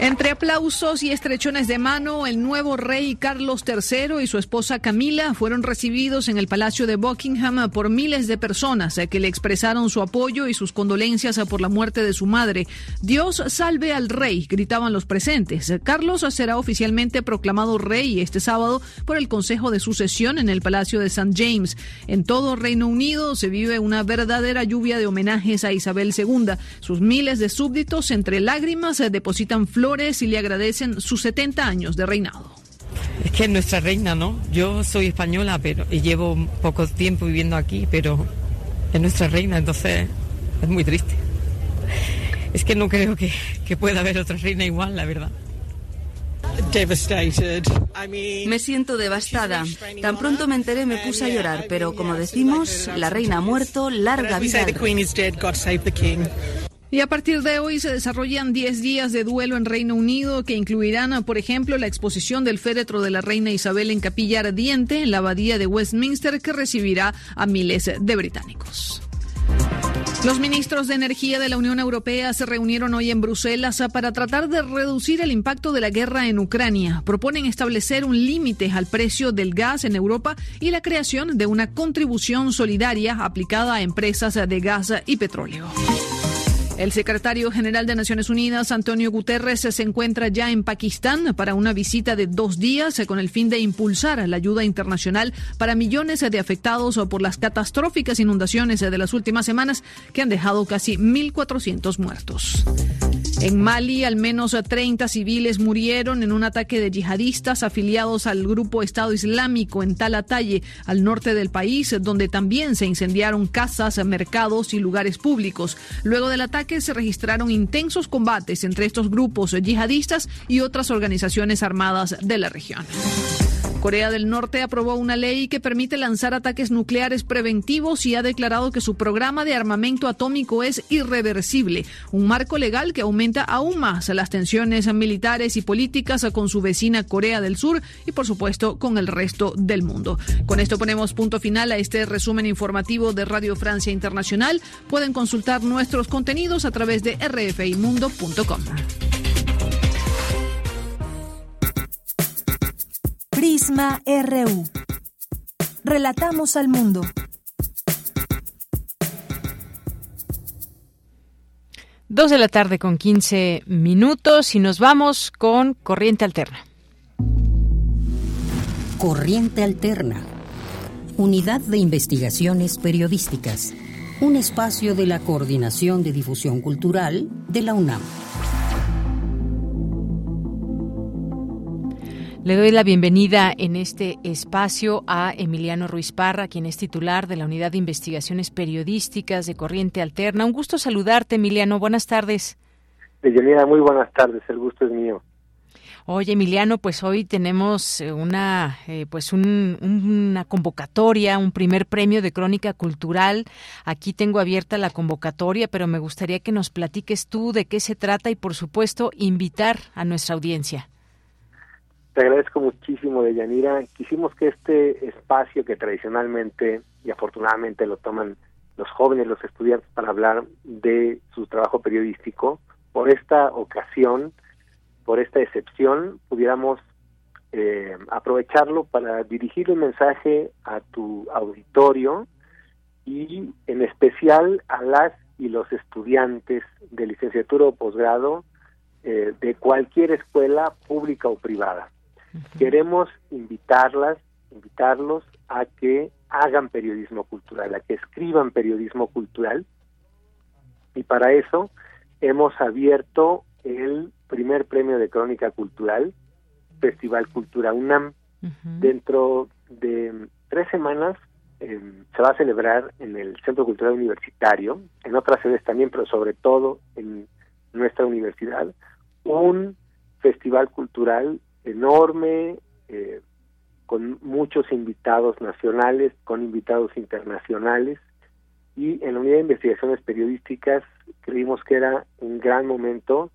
Entre aplausos y estrechones de mano, el nuevo rey Carlos III y su esposa Camila fueron recibidos en el Palacio de Buckingham por miles de personas eh, que le expresaron su apoyo y sus condolencias por la muerte de su madre. Dios salve al rey, gritaban los presentes. Carlos será oficialmente proclamado rey este sábado por el Consejo de Sucesión en el Palacio de St. James. En todo Reino Unido se vive una verdadera lluvia de homenajes a Isabel II. Sus miles de súbditos, entre lágrimas, eh, depositan flores y le agradecen sus 70 años de reinado. Es que es nuestra reina, ¿no? Yo soy española pero y llevo poco tiempo viviendo aquí, pero es nuestra reina, entonces es muy triste. Es que no creo que, que pueda haber otra reina igual, la verdad. Me siento devastada. Tan pronto me enteré me puse a llorar, pero como decimos, la reina ha muerto, larga vida. Y a partir de hoy se desarrollan 10 días de duelo en Reino Unido que incluirán, por ejemplo, la exposición del féretro de la reina Isabel en Capilla Ardiente en la abadía de Westminster que recibirá a miles de británicos. Los ministros de Energía de la Unión Europea se reunieron hoy en Bruselas para tratar de reducir el impacto de la guerra en Ucrania. Proponen establecer un límite al precio del gas en Europa y la creación de una contribución solidaria aplicada a empresas de gas y petróleo. El secretario general de Naciones Unidas, Antonio Guterres, se encuentra ya en Pakistán para una visita de dos días con el fin de impulsar la ayuda internacional para millones de afectados por las catastróficas inundaciones de las últimas semanas que han dejado casi 1.400 muertos. En Mali, al menos 30 civiles murieron en un ataque de yihadistas afiliados al grupo Estado Islámico en Talataye, al norte del país, donde también se incendiaron casas, mercados y lugares públicos. Luego del ataque se registraron intensos combates entre estos grupos yihadistas y otras organizaciones armadas de la región. Corea del Norte aprobó una ley que permite lanzar ataques nucleares preventivos y ha declarado que su programa de armamento atómico es irreversible, un marco legal que aumenta aún más las tensiones militares y políticas con su vecina Corea del Sur y por supuesto con el resto del mundo. Con esto ponemos punto final a este resumen informativo de Radio Francia Internacional. Pueden consultar nuestros contenidos a través de rfimundo.com. Prisma RU. Relatamos al mundo. Dos de la tarde con 15 minutos y nos vamos con Corriente Alterna. Corriente Alterna. Unidad de Investigaciones Periodísticas. Un espacio de la Coordinación de Difusión Cultural de la UNAM. Le doy la bienvenida en este espacio a Emiliano Ruiz Parra, quien es titular de la Unidad de Investigaciones Periodísticas de Corriente Alterna. Un gusto saludarte, Emiliano. Buenas tardes. Deyanira, muy buenas tardes. El gusto es mío. Oye, Emiliano, pues hoy tenemos eh, una, eh, pues una convocatoria, un primer premio de crónica cultural. Aquí tengo abierta la convocatoria, pero me gustaría que nos platiques tú de qué se trata y, por supuesto, invitar a nuestra audiencia. Te agradezco muchísimo, Deyanira. Quisimos que este espacio que tradicionalmente y afortunadamente lo toman los jóvenes, los estudiantes, para hablar de su trabajo periodístico, por esta ocasión por esta excepción, pudiéramos eh, aprovecharlo para dirigir un mensaje a tu auditorio y en especial a las y los estudiantes de licenciatura o posgrado eh, de cualquier escuela pública o privada. Queremos invitarlas, invitarlos a que hagan periodismo cultural, a que escriban periodismo cultural. Y para eso hemos abierto el primer premio de crónica cultural, Festival Cultura UNAM. Dentro de tres semanas em, se va a celebrar en el Centro Cultural Universitario, en otras sedes también, pero sobre todo en nuestra universidad, un festival cultural enorme, eh, con muchos invitados nacionales, con invitados internacionales, y en la unidad de investigaciones periodísticas creímos que era un gran momento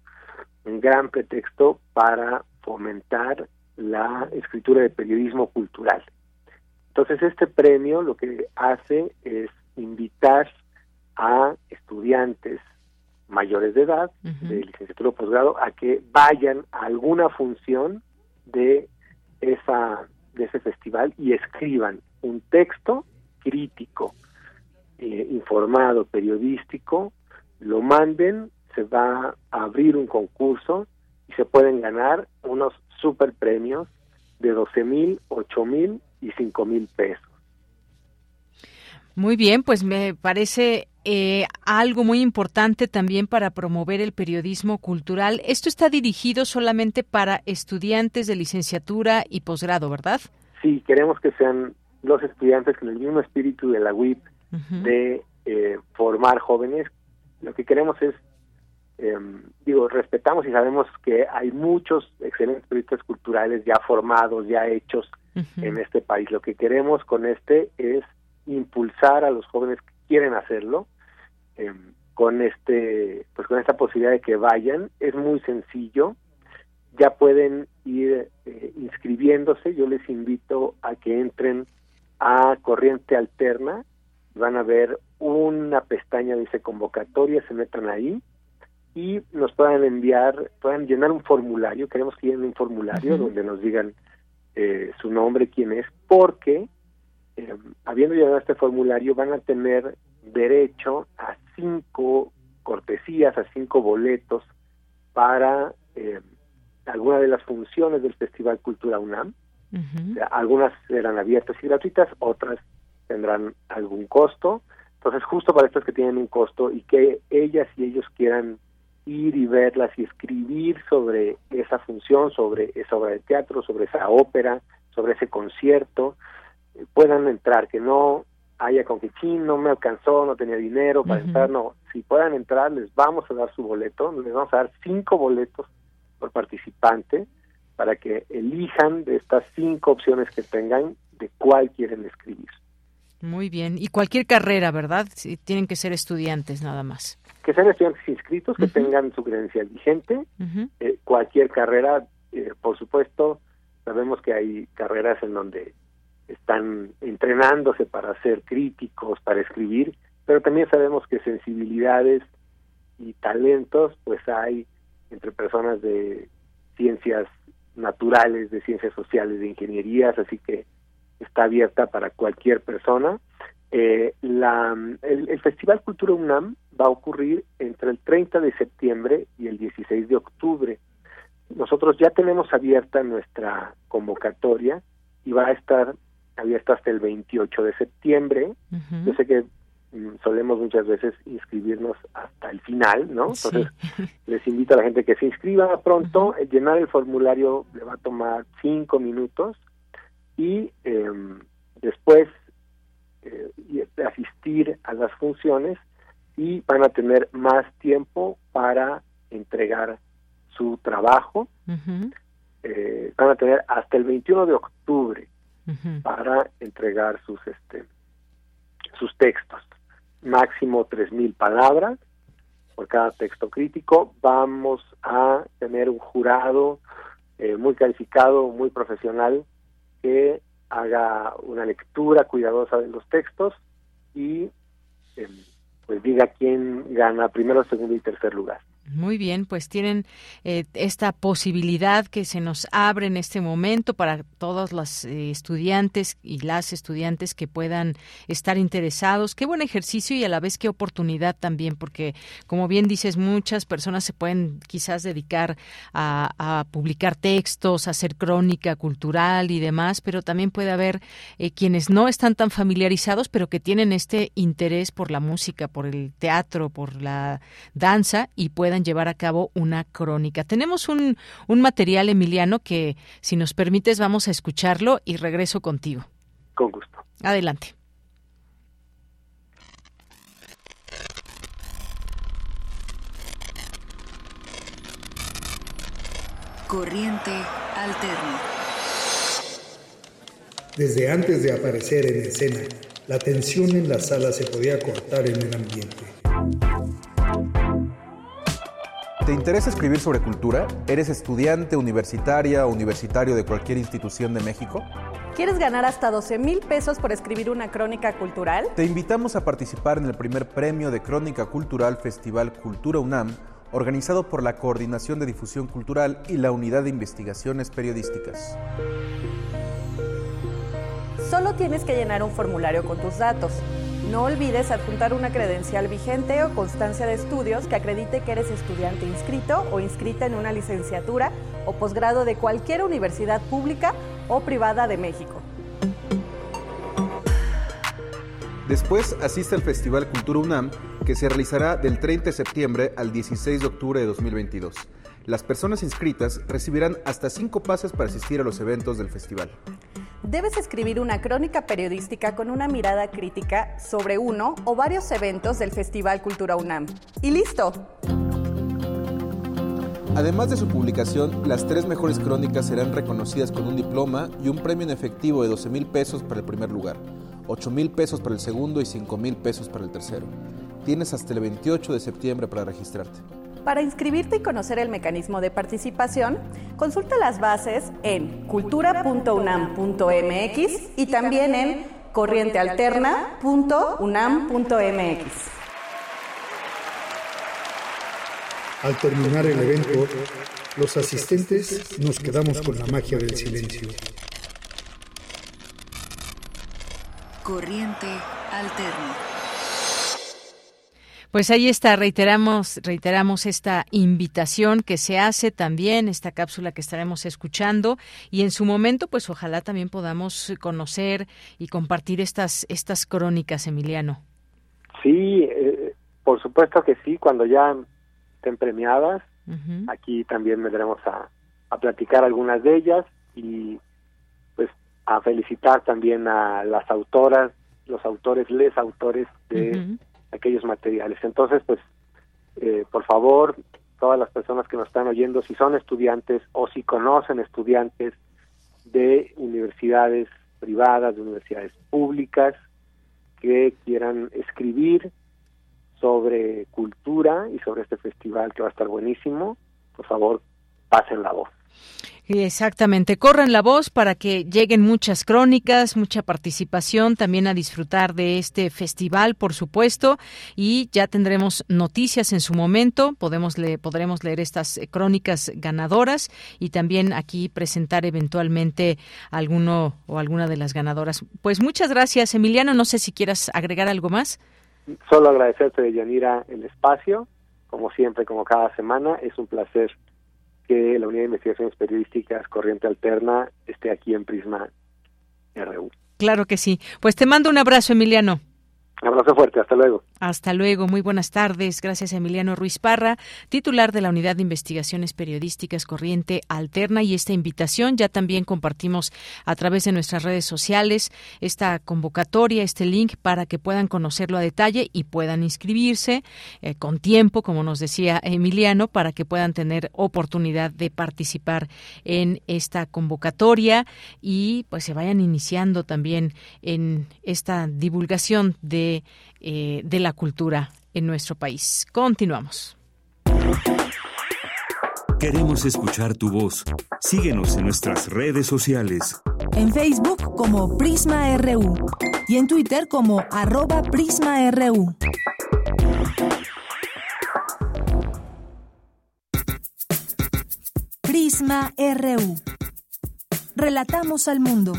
un gran pretexto para fomentar la escritura de periodismo cultural. Entonces este premio lo que hace es invitar a estudiantes mayores de edad, de licenciatura o posgrado, a que vayan a alguna función de esa de ese festival y escriban un texto crítico, eh, informado, periodístico, lo manden se va a abrir un concurso y se pueden ganar unos super premios de 12 mil, 8 mil y 5 mil pesos. Muy bien, pues me parece eh, algo muy importante también para promover el periodismo cultural. Esto está dirigido solamente para estudiantes de licenciatura y posgrado, ¿verdad? Sí, queremos que sean los estudiantes con el mismo espíritu de la UIP de eh, formar jóvenes. Lo que queremos es eh, digo, respetamos y sabemos que hay muchos excelentes proyectos culturales ya formados, ya hechos en este país. Lo que queremos con este es impulsar a los jóvenes que quieren hacerlo eh, con este, pues con esta posibilidad de que vayan. Es muy sencillo. Ya pueden ir eh, inscribiéndose. Yo les invito a que entren a Corriente Alterna. Van a ver una pestaña dice convocatoria, se metan ahí y nos puedan enviar, puedan llenar un formulario, queremos que llenen un formulario donde nos digan eh, su nombre, quién es, porque eh, habiendo llenado este formulario van a tener derecho a cinco cortesías, a cinco boletos para eh, alguna de las funciones del Festival Cultura UNAM. algunas serán abiertas y gratuitas, otras tendrán algún costo. Entonces, justo para estas que tienen un costo y que ellas y ellos quieran ir y verlas y escribir sobre esa función, sobre esa obra de teatro, sobre esa ópera, sobre ese concierto, puedan entrar, que no haya con que no me alcanzó, no tenía dinero para entrar, no, si puedan entrar les vamos a dar su boleto, les vamos a dar cinco boletos por participante para que elijan de estas cinco opciones que tengan de cuál quieren escribir. Muy bien, y cualquier carrera, ¿verdad? Si tienen que ser estudiantes nada más. Que sean estudiantes inscritos, que tengan su credencial vigente, eh, cualquier carrera, eh, por supuesto, sabemos que hay carreras en donde están entrenándose para ser críticos, para escribir, pero también sabemos que sensibilidades y talentos, pues hay entre personas de ciencias naturales, de ciencias sociales, de ingenierías, así que está abierta para cualquier persona. Eh, la, el, Festival Cultura UNAM va a ocurrir entre el 30 de septiembre y el 16 de octubre. Nosotros ya tenemos abierta nuestra convocatoria y va a estar abierta hasta el 28 de septiembre. Yo sé que mm, solemos muchas veces inscribirnos hasta el final, ¿no? Entonces, les invito a la gente que se inscriba pronto. Llenar el formulario le va a tomar cinco minutos y em, después eh, asistir a las funciones y van a tener más tiempo para entregar su trabajo eh, van a tener hasta el 21 de octubre para entregar sus este sus textos. Máximo 3000 palabras por cada texto crítico. Vamos a tener un jurado eh, muy calificado muy profesional que haga una lectura cuidadosa de los textos y em, pues diga quién gana primero segundo y tercer lugar muy bien, pues tienen eh, esta posibilidad que se nos abre en este momento para todos los eh, estudiantes y las estudiantes que puedan estar interesados. Qué buen ejercicio y a la vez qué oportunidad también, porque como bien dices, muchas personas se pueden quizás dedicar a, publicar textos, a hacer crónica cultural y demás, pero también puede haber eh, quienes no están tan familiarizados, pero que tienen este interés por la música, por el teatro, por la danza y pueden llevar a cabo una crónica. Tenemos un, un material, Emiliano, que si nos permites vamos a escucharlo y regreso contigo. Con gusto. Adelante. Corriente alterna. Desde antes de aparecer en escena, la tensión en la sala se podía cortar en el ambiente. ¿Te interesa escribir sobre cultura? ¿Eres estudiante, universitaria o universitario de cualquier institución de México? ¿Quieres ganar hasta 12 mil pesos por escribir una crónica cultural? Te invitamos a participar en el primer premio de Crónica Cultural Festival Cultura UNAM, organizado por la Coordinación de Difusión Cultural y la Unidad de Investigaciones Periodísticas. Solo tienes que llenar un formulario con tus datos. No olvides adjuntar una credencial vigente o constancia de estudios que acredite que eres estudiante inscrito o inscrita en una licenciatura o posgrado de cualquier universidad pública o privada de México. Después asiste al Festival Cultura UNAM, que se realizará del 30 de septiembre al 16 de octubre de 2022. Las personas inscritas recibirán hasta cinco pases para asistir a los eventos del festival debes escribir una crónica periodística con una mirada crítica sobre uno o varios eventos del Festival Cultura UNAM. ¡Y listo! Además de su publicación, las tres mejores crónicas serán reconocidas con un diploma y un premio en efectivo de 12 mil pesos para el primer lugar, 8 mil pesos para el segundo y 5 mil pesos para el tercero. Tienes hasta el 28 de septiembre para registrarte. Para inscribirte y conocer el mecanismo de participación, consulta las bases en cultura.unam.mx y también en corrientealterna.unam.mx. Al terminar el evento, los asistentes nos quedamos con la magia del silencio. Corriente Alterna. Pues ahí está, reiteramos, reiteramos esta invitación que se hace también, esta cápsula que estaremos escuchando y en su momento, pues ojalá también podamos conocer y compartir estas, estas crónicas, Emiliano. Sí, eh, por supuesto que sí, cuando ya estén premiadas, aquí también vendremos a, a platicar algunas de ellas y pues a felicitar también a las autoras, los autores, les autores de aquellos materiales. Entonces, pues, eh, por favor, todas las personas que nos están oyendo, si son estudiantes o si conocen estudiantes de universidades privadas, de universidades públicas, que quieran escribir sobre cultura y sobre este festival que va a estar buenísimo, por favor, pasen la voz. Exactamente, corran la voz para que lleguen muchas crónicas, mucha participación, también a disfrutar de este festival, por supuesto, y ya tendremos noticias en su momento, podemos le, podremos leer estas crónicas ganadoras y también aquí presentar eventualmente alguno o alguna de las ganadoras. Pues muchas gracias, Emiliano, no sé si quieras agregar algo más. Solo agradecerte, Yanira, el espacio, como siempre, como cada semana, es un placer que la Unidad de Investigaciones Periodísticas Corriente Alterna esté aquí en Prisma RU. Claro que sí. Pues te mando un abrazo, Emiliano. Abrazo fuerte, hasta luego. Hasta luego, muy buenas tardes. Gracias a Emiliano Ruiz Parra, titular de la Unidad de Investigaciones Periodísticas Corriente Alterna y esta invitación ya también compartimos a través de nuestras redes sociales esta convocatoria, este link para que puedan conocerlo a detalle y puedan inscribirse eh, con tiempo, como nos decía Emiliano, para que puedan tener oportunidad de participar en esta convocatoria y pues se vayan iniciando también en esta divulgación de eh, de, la cultura en nuestro país. Continuamos. Queremos escuchar tu voz. Síguenos en nuestras redes sociales. En Facebook como Prisma RU y en Twitter como arroba PrismaRU. Prisma RU. Relatamos al mundo.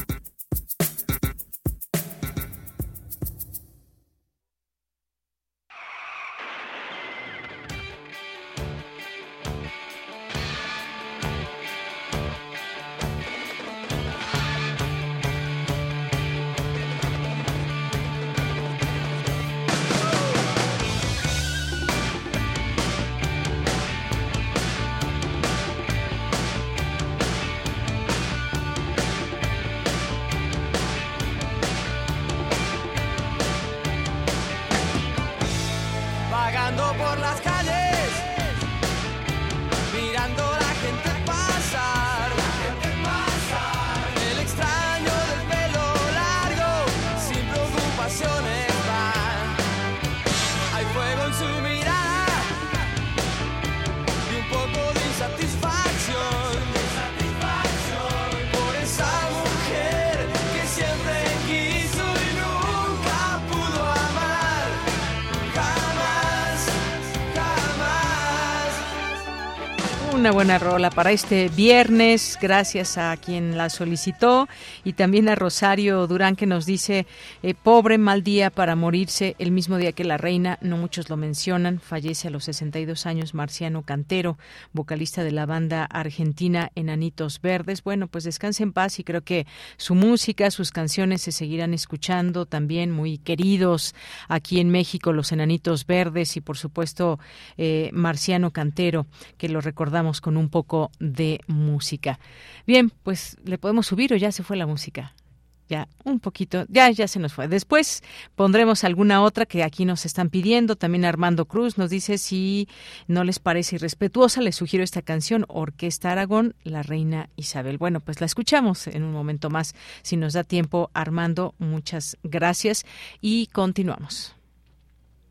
Una buena rola para este viernes, gracias a quien la solicitó. Y también a Rosario Durán que nos dice, eh, pobre mal día para morirse el mismo día que la reina, no muchos lo mencionan, fallece a los 62 años Marciano Cantero, vocalista de la banda argentina Enanitos Verdes. Bueno, pues descanse en paz y creo que su música, sus canciones se seguirán escuchando también muy queridos aquí en México, los Enanitos Verdes y por supuesto eh, Marciano Cantero, que lo recordamos con un poco de música. Bien, pues le podemos subir o ya se fue la música. Ya, un poquito, ya, ya se nos fue. Después pondremos alguna otra que aquí nos están pidiendo. También Armando Cruz nos dice si no les parece irrespetuosa, les sugiero esta canción, Orquesta Aragón, La Reina Isabel. Bueno, pues la escuchamos en un momento más. Si nos da tiempo, Armando, muchas gracias y continuamos.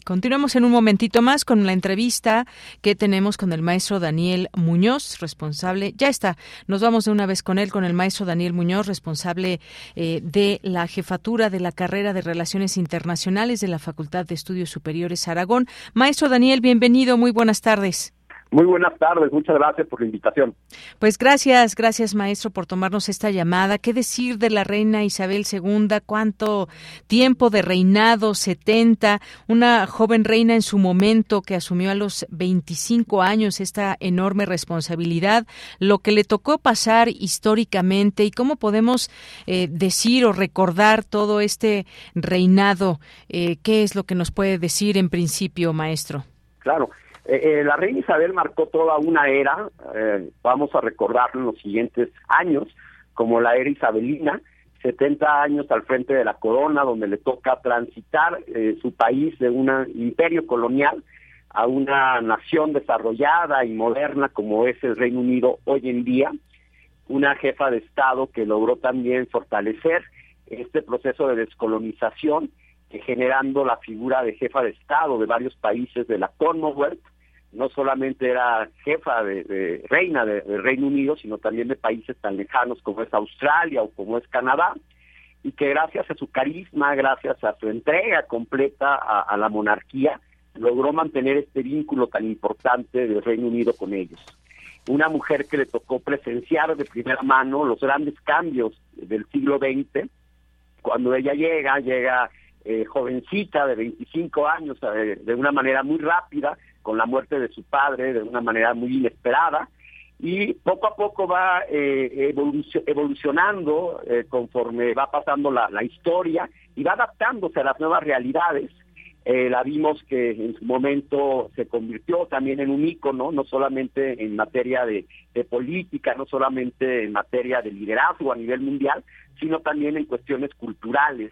Continuamos en un momentito más con la entrevista que tenemos con el maestro Daniel Muñoz, responsable, ya está, nos vamos de una vez con él, con el maestro Daniel Muñoz, responsable eh, de la jefatura de la carrera de Relaciones Internacionales de la Facultad de Estudios Superiores Aragón. Maestro Daniel, bienvenido, muy buenas tardes. Muy buenas tardes, muchas gracias por la invitación. Pues gracias, gracias maestro por tomarnos esta llamada. ¿Qué decir de la reina Isabel II? ¿Cuánto tiempo de reinado? 70, una joven reina en su momento que asumió a los 25 años esta enorme responsabilidad, lo que le tocó pasar históricamente y cómo podemos eh, decir o recordar todo este reinado. Eh, ¿Qué es lo que nos puede decir en principio, maestro? Claro. Eh, eh, la reina Isabel marcó toda una era, eh, vamos a recordarlo en los siguientes años, como la era isabelina, 70 años al frente de la corona, donde le toca transitar su país de un imperio colonial a una nación desarrollada y moderna como es el Reino Unido hoy en día, una jefa de Estado que logró también fortalecer este proceso de descolonización, generando la figura de jefa de Estado de varios países de la Commonwealth, no solamente era jefa de, reina del Reino Unido, sino también de países tan lejanos como es Australia o como es Canadá, y que gracias a su carisma, gracias a su entrega completa a, la monarquía, logró mantener este vínculo tan importante del Reino Unido con ellos. Una mujer que le tocó presenciar de primera mano los grandes cambios del siglo XX, cuando ella llega, llega eh, jovencita de 25 años, eh, de una manera muy rápida, con la muerte de su padre de una manera muy inesperada y poco a poco va eh, evolucionando eh, conforme va pasando la, historia y va adaptándose a las nuevas realidades Eh, la vimos que en su momento se convirtió también en un ícono, no solamente en materia de, política, no solamente en materia de liderazgo a nivel mundial, sino también en cuestiones culturales.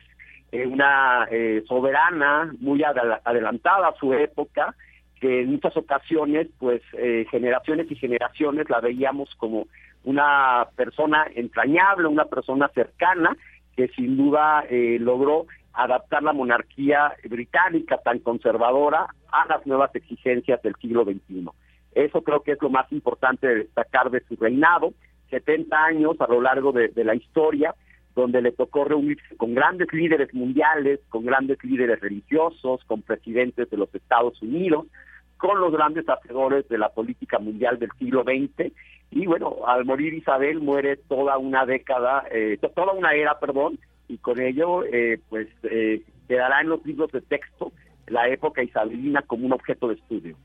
Eh, una eh, soberana muy adelantada a su época, que en muchas ocasiones, pues generaciones y generaciones la veíamos como una persona entrañable, una persona cercana, que sin duda logró adaptar la monarquía británica tan conservadora a las nuevas exigencias del siglo XXI. Eso creo que es lo más importante de destacar de su reinado, 70 años a lo largo de, la historia, donde le tocó reunirse con grandes líderes mundiales, con grandes líderes religiosos, con presidentes de los Estados Unidos, con los grandes hacedores de la política mundial del siglo XX. Y bueno, al morir Isabel muere toda una década, eh, toda una era, perdón, y con ello eh, pues eh, quedará en los libros de texto la época isabelina como un objeto de estudio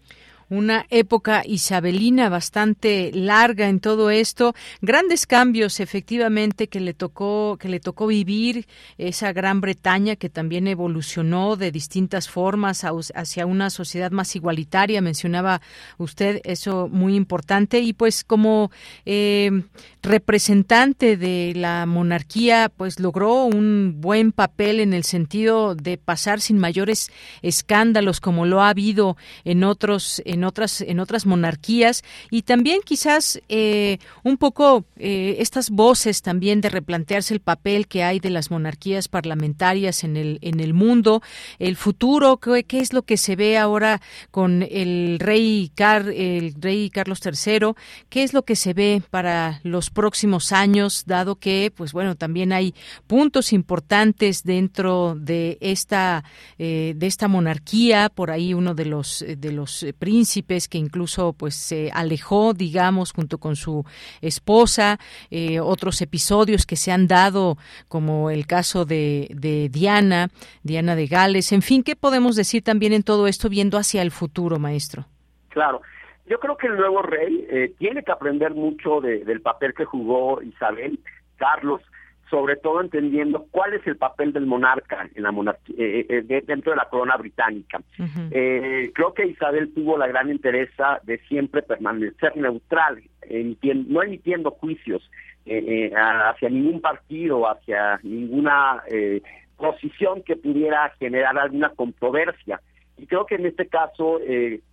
una época isabelina bastante larga en todo esto, grandes cambios efectivamente que le tocó que le tocó vivir esa Gran Bretaña que también evolucionó de distintas formas hacia una sociedad más igualitaria, mencionaba usted eso muy importante. Y pues como eh, representante de la monarquía pues logró un buen papel en el sentido de pasar sin mayores escándalos como lo ha habido en otros en otras en otras monarquías. Y también quizás eh, un poco eh, estas voces también de replantearse el papel que hay de las monarquías parlamentarias en el en el mundo el futuro qué, qué es lo que se ve ahora con el rey Car, el rey Carlos III qué es lo que se ve para los próximos años dado que pues bueno también hay puntos importantes dentro de esta eh, de esta monarquía por ahí uno de los de los príncipes príncipes que incluso pues se alejó, digamos, junto con su esposa, eh, otros episodios que se han dado, como el caso de, de Diana, Diana de Gales, en fin, ¿qué podemos decir también en todo esto viendo hacia el futuro, maestro? Claro. Yo creo que el nuevo rey eh, tiene que aprender mucho del papel que jugó Isabel, Carlos, sobre todo entendiendo cuál es el papel del monarca en la monarquía, eh, eh, eh, dentro de la corona británica. creo que Isabel tuvo la gran interés de siempre permanecer neutral, no emitiendo juicios hacia ningún partido, hacia ninguna posición que pudiera generar alguna controversia. Y creo que en este caso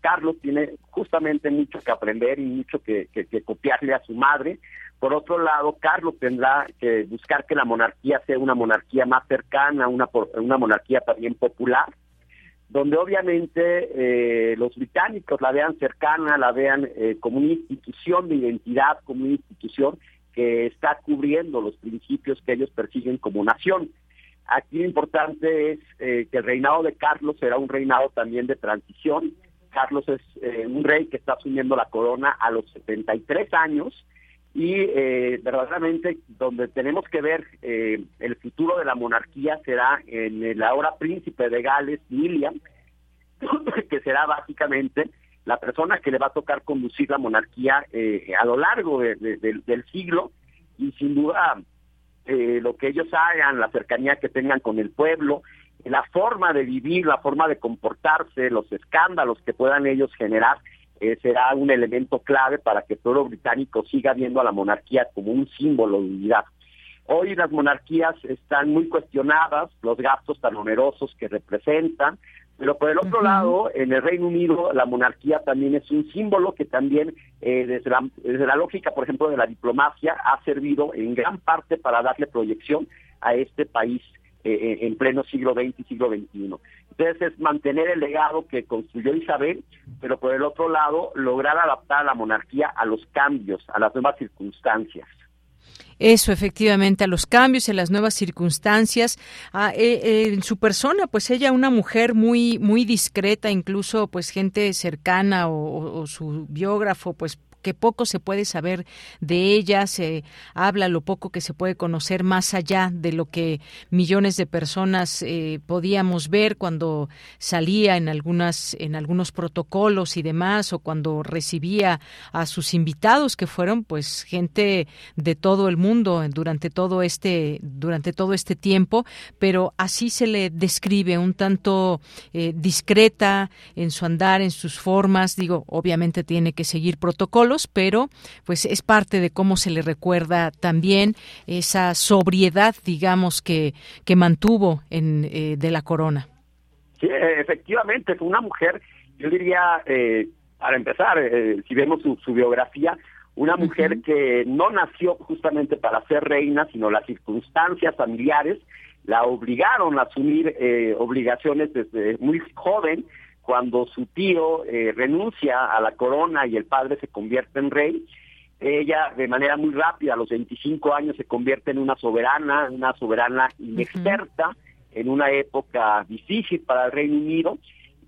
Carlos tiene justamente mucho que aprender y mucho que copiarle a su madre, por otro lado, Carlos tendrá que buscar que la monarquía sea una monarquía más cercana, una, una monarquía también popular, donde obviamente eh, los británicos la vean cercana, la vean eh, como una institución de identidad, como una institución que está cubriendo los principios que ellos persiguen como nación. Aquí lo importante es eh, que el reinado de Carlos será un reinado también de transición. Carlos es un rey que está asumiendo la corona a los 73 años y eh, verdaderamente donde tenemos que ver eh, el futuro de la monarquía será en el ahora príncipe de Gales, William, que será básicamente la persona que le va a tocar conducir la monarquía eh, a lo largo del siglo. Y sin duda lo que ellos hagan, la cercanía que tengan con el pueblo, la forma de vivir, la forma de comportarse, los escándalos que puedan ellos generar, eh, será un elemento clave para que el pueblo británico siga viendo a la monarquía como un símbolo de unidad. Hoy las monarquías están muy cuestionadas, los gastos tan onerosos que representan, pero por el otro lado, en el Reino Unido la monarquía también es un símbolo que también eh, desde, la, desde la lógica, por ejemplo, de la diplomacia, ha servido en gran parte para darle proyección a este país eh, en pleno siglo XX y siglo XXI. Entonces es mantener el legado que construyó Isabel, pero por el otro lado lograr adaptar a la monarquía a los cambios, a las nuevas circunstancias. Eso, efectivamente, a los cambios, a las nuevas circunstancias. Eh, eh, en su persona, pues ella una mujer muy, muy discreta, incluso pues gente cercana o su biógrafo, pues que poco se puede saber de ella, se habla lo poco que se puede conocer más allá de lo que millones de personas eh, podíamos ver cuando salía en algunas en algunos protocolos y demás o cuando recibía a sus invitados que fueron pues gente de todo el mundo durante todo este durante todo este tiempo, pero así se le describe un tanto eh, discreta en su andar, en sus formas, digo, obviamente tiene que seguir protocolos, pero pues es parte de cómo se le recuerda también esa sobriedad, digamos, que, que mantuvo en, eh, de la corona. Sí, e, efectivamente, fue una mujer, yo diría, eh, para empezar, eh, si vemos su, biografía, una mujer que no nació justamente para ser reina, sino las circunstancias familiares la obligaron a asumir obligaciones desde muy joven, cuando su tío renuncia a la corona y el padre se convierte en rey, ella de manera muy rápida, a los 25 años, se convierte en una soberana, una soberana inexperta, en una época difícil para el Reino Unido,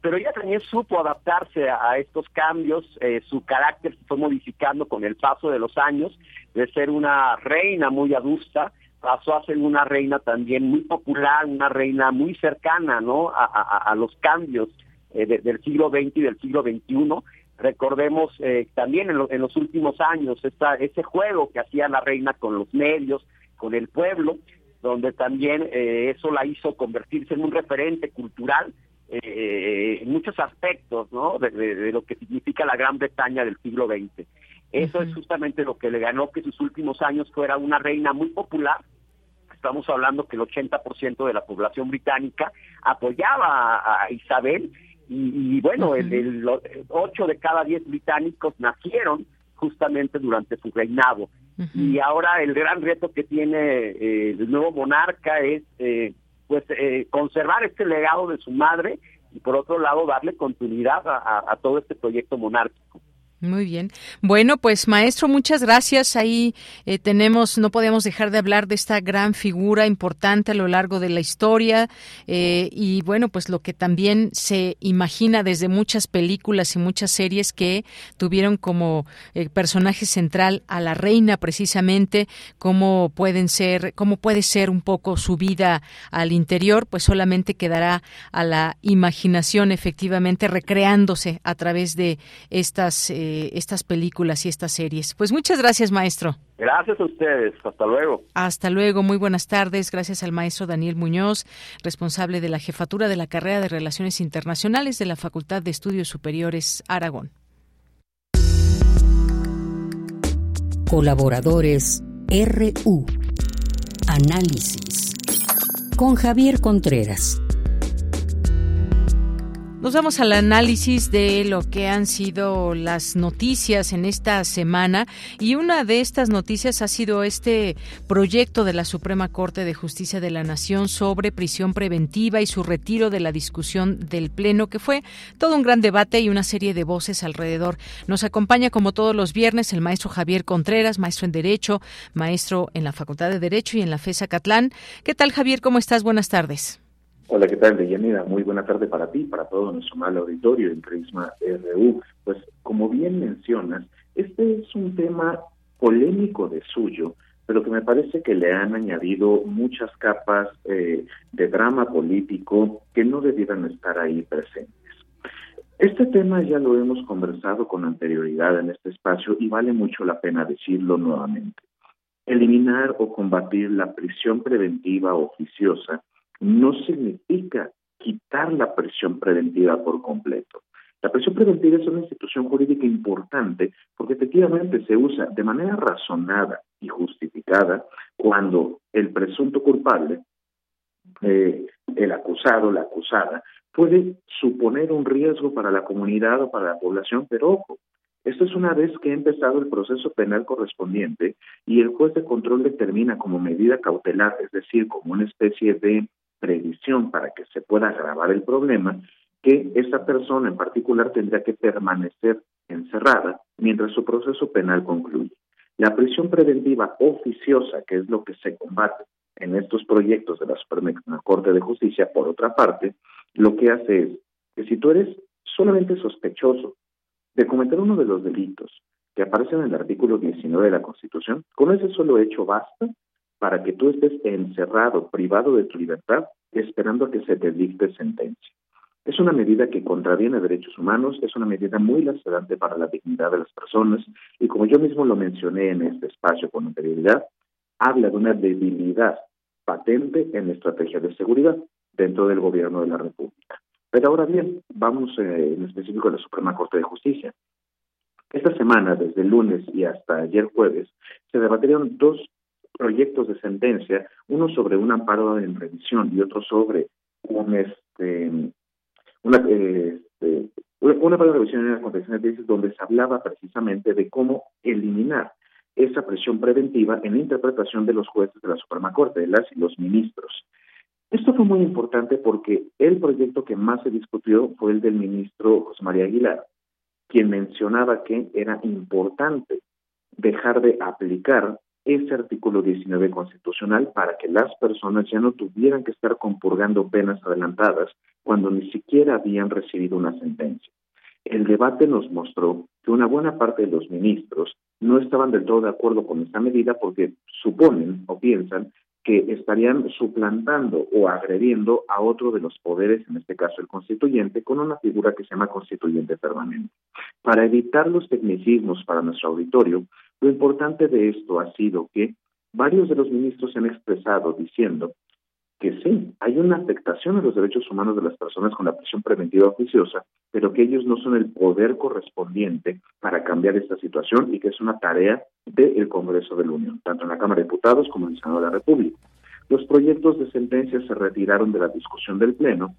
pero ella también supo adaptarse a, estos cambios, eh, su carácter se fue modificando con el paso de los años, de ser una reina muy adusta, pasó a ser una reina también muy popular, una reina muy cercana ¿no? a, los cambios eh, del siglo XX y del siglo XXI, Recordemos eh, también en, los últimos años esta, ese juego que hacía la reina con los medios, con el pueblo, donde también eh, eso la hizo convertirse en un referente cultural eh, en muchos aspectos ¿no? De, lo que significa la Gran Bretaña del siglo XX. Eso es justamente lo que le ganó que sus últimos años fuera una reina muy popular. Estamos hablando que el 80% de la población británica apoyaba a Isabel y, bueno, el, 8 de cada 10 británicos nacieron justamente durante su reinado. Y ahora el gran reto que tiene eh, el nuevo monarca es eh, pues eh, conservar este legado de su madre y por otro lado darle continuidad a todo este proyecto monárquico. Muy bien. Bueno, pues maestro, muchas gracias. Ahí eh, tenemos, no podemos dejar de hablar de esta gran figura importante a lo largo de la historia eh, y bueno, pues lo que también se imagina desde muchas películas y muchas series que tuvieron como eh, personaje central a la reina precisamente, cómo pueden ser, cómo puede ser un poco su vida al interior, pues solamente quedará a la imaginación efectivamente recreándose a través de estas estas películas y estas series. Pues muchas gracias, maestro. Gracias a ustedes. Hasta luego. Hasta luego. Muy buenas tardes. Gracias al maestro Daniel Muñoz, responsable de la jefatura de la carrera de Relaciones Internacionales de la Facultad de Estudios Superiores Aragón. Colaboradores RU. Análisis. Con Javier Contreras. Nos vamos al análisis de lo que han sido las noticias en esta semana y una de estas noticias ha sido este proyecto de la Suprema Corte de Justicia de la Nación sobre prisión preventiva y su retiro de la discusión del Pleno, que fue todo un gran debate y una serie de voces alrededor. Nos acompaña como todos los viernes el maestro Javier Contreras, maestro en Derecho, maestro en la Facultad de Derecho y en la FESA Catlán. ¿Qué tal Javier? ¿Cómo estás? Buenas tardes. Hola, ¿qué tal, Deyanira? Muy buena tarde para ti, para todo nuestro mal auditorio en Prisma RU. Pues, como bien mencionas, este es un tema polémico de suyo, pero que me parece que le han añadido muchas capas eh, de drama político que no debieran estar ahí presentes. Este tema ya lo hemos conversado con anterioridad en este espacio y vale mucho la pena decirlo nuevamente. Eliminar o combatir la prisión preventiva oficiosa no significa quitar la presión preventiva por completo. La presión preventiva es una institución jurídica importante porque efectivamente se usa de manera razonada y justificada cuando el presunto culpable, eh, el acusado, la acusada, puede suponer un riesgo para la comunidad o para la población, pero ojo, esto es una vez que ha empezado el proceso penal correspondiente y el juez de control determina como medida cautelar, es decir, como una especie de previsión para que se pueda agravar el problema, que esa persona en particular tendría que permanecer encerrada mientras su proceso penal concluye. La prisión preventiva oficiosa, que es lo que se combate en estos proyectos de la Suprema Corte de Justicia, por otra parte, lo que hace es que si tú eres solamente sospechoso de cometer uno de los delitos que aparecen en el artículo 19 de la Constitución, con ese solo hecho basta para que tú estés encerrado, privado de tu libertad, esperando a que se te dicte sentencia. Es una medida que contraviene derechos humanos, es una medida muy lacerante para la dignidad de las personas y como yo mismo lo mencioné en este espacio con anterioridad, habla de una debilidad patente en la estrategia de seguridad dentro del gobierno de la República. Pero ahora bien, vamos eh, en específico a la Suprema Corte de Justicia. Esta semana, desde el lunes y hasta ayer jueves, se debatieron dos proyectos de sentencia, uno sobre un amparo en revisión y otro sobre un este una este, una amparo de revisión en la contención de donde se hablaba precisamente de cómo eliminar esa presión preventiva en la interpretación de los jueces de la Suprema Corte, de las y los ministros. Esto fue muy importante porque el proyecto que más se discutió fue el del ministro José María Aguilar, quien mencionaba que era importante dejar de aplicar ese artículo 19 constitucional para que las personas ya no tuvieran que estar compurgando penas adelantadas cuando ni siquiera habían recibido una sentencia. El debate nos mostró que una buena parte de los ministros no estaban del todo de acuerdo con esta medida porque suponen o piensan que estarían suplantando o agrediendo a otro de los poderes, en este caso el constituyente, con una figura que se llama constituyente permanente. Para evitar los tecnicismos para nuestro auditorio, lo importante de esto ha sido que varios de los ministros se han expresado diciendo que sí, hay una afectación a los derechos humanos de las personas con la prisión preventiva oficiosa, pero que ellos no son el poder correspondiente para cambiar esta situación y que es una tarea del Congreso de la Unión, tanto en la Cámara de Diputados como en el Senado de la República. Los proyectos de sentencia se retiraron de la discusión del Pleno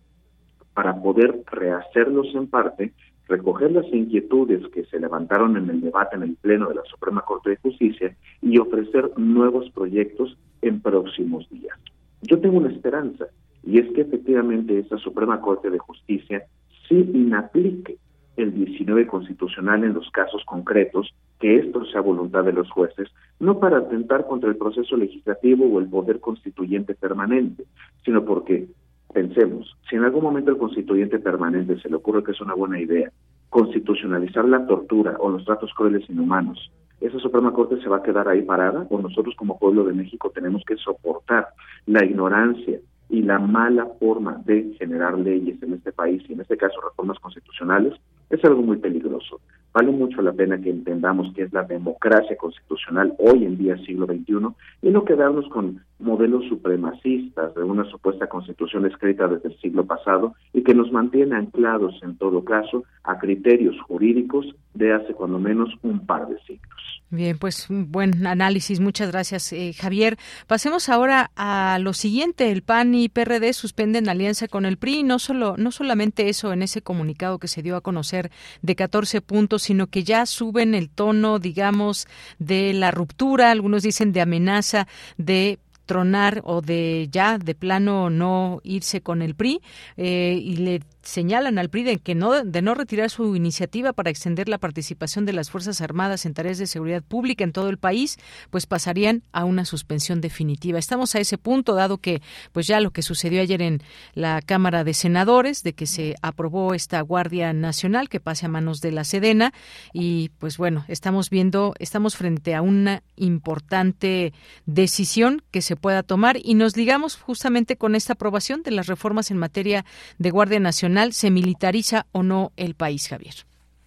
para poder rehacerlos en parte, recoger las inquietudes que se levantaron en el debate en el Pleno de la Suprema Corte de Justicia y ofrecer nuevos proyectos en próximos días. Yo tengo una esperanza, y es que efectivamente esta Suprema Corte de Justicia sí inaplique el 19 constitucional en los casos concretos, que esto sea voluntad de los jueces, no para atentar contra el proceso legislativo o el poder constituyente permanente, sino porque, pensemos, si en algún momento el constituyente permanente se le ocurre que es una buena idea, constitucionalizar la tortura o los tratos crueles inhumanos, esa Suprema Corte se va a quedar ahí parada o nosotros como pueblo de México tenemos que soportar la ignorancia y la mala forma de generar leyes en este país y en este caso reformas constitucionales es algo muy peligroso. Vale mucho la pena que entendamos qué es la democracia constitucional hoy en día, siglo XXI, y no quedarnos con modelos supremacistas de una supuesta constitución escrita desde el siglo pasado y que nos mantiene anclados, en todo caso, a criterios jurídicos de hace cuando menos un par de siglos. Bien, pues buen análisis. Muchas gracias, eh, Javier. Pasemos ahora a lo siguiente. El PAN y PRD suspenden alianza con el PRI. No solo, no solamente eso en ese comunicado que se dio a conocer de 14 puntos, sino que ya suben el tono, digamos, de la ruptura. Algunos dicen de amenaza de tronar o de ya de plano no irse con el PRI eh, y le señalan al PRI de que no de no retirar su iniciativa para extender la participación de las fuerzas armadas en tareas de seguridad pública en todo el país, pues pasarían a una suspensión definitiva. Estamos a ese punto dado que pues ya lo que sucedió ayer en la Cámara de Senadores de que se aprobó esta Guardia Nacional que pase a manos de la Sedena y pues bueno, estamos viendo estamos frente a una importante decisión que se pueda tomar y nos ligamos justamente con esta aprobación de las reformas en materia de Guardia Nacional ¿se militariza o no el país, Javier?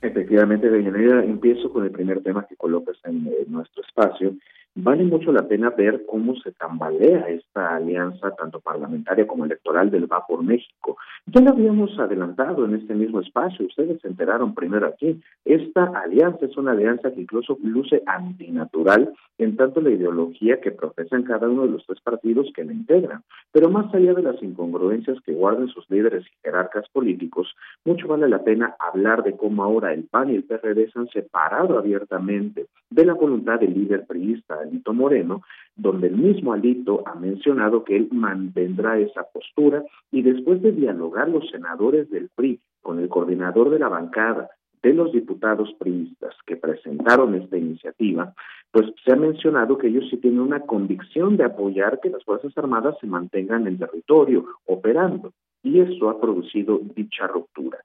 Efectivamente, Deyanira, empiezo con el primer tema que colocas en, en nuestro espacio Vale mucho la pena ver cómo se tambalea esta alianza, tanto parlamentaria como electoral, del Va por México. Ya lo habíamos adelantado en este mismo espacio, ustedes se enteraron primero aquí. Esta alianza es una alianza que incluso luce antinatural en tanto la ideología que profesan cada uno de los tres partidos que la integran. Pero más allá de las incongruencias que guardan sus líderes y jerarcas políticos, mucho vale la pena hablar de cómo ahora el PAN y el PRD se han separado abiertamente de la voluntad del líder priista Alito Moreno, donde el mismo Alito ha mencionado que él mantendrá esa postura y después de dialogar los senadores del PRI con el coordinador de la bancada de los diputados priistas que presentaron esta iniciativa, pues se ha mencionado que ellos sí tienen una convicción de apoyar que las Fuerzas Armadas se mantengan en territorio operando y eso ha producido dicha ruptura.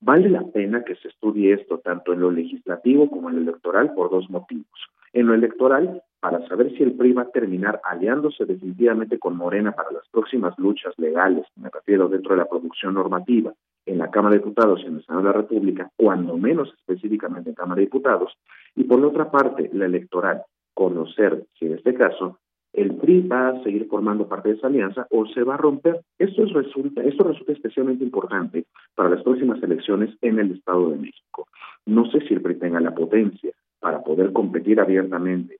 Vale la pena que se estudie esto tanto en lo legislativo como en lo electoral por dos motivos. En lo electoral, para saber si el PRI va a terminar aliándose definitivamente con Morena para las próximas luchas legales, me refiero dentro de la producción normativa, en la Cámara de Diputados y en el Senado de la República, cuando menos específicamente en Cámara de Diputados, y por la otra parte, la electoral, conocer si en este caso el PRI va a seguir formando parte de esa alianza o se va a romper. Esto, resulta, esto resulta especialmente importante para las próximas elecciones en el Estado de México. No sé si el PRI tenga la potencia para poder competir abiertamente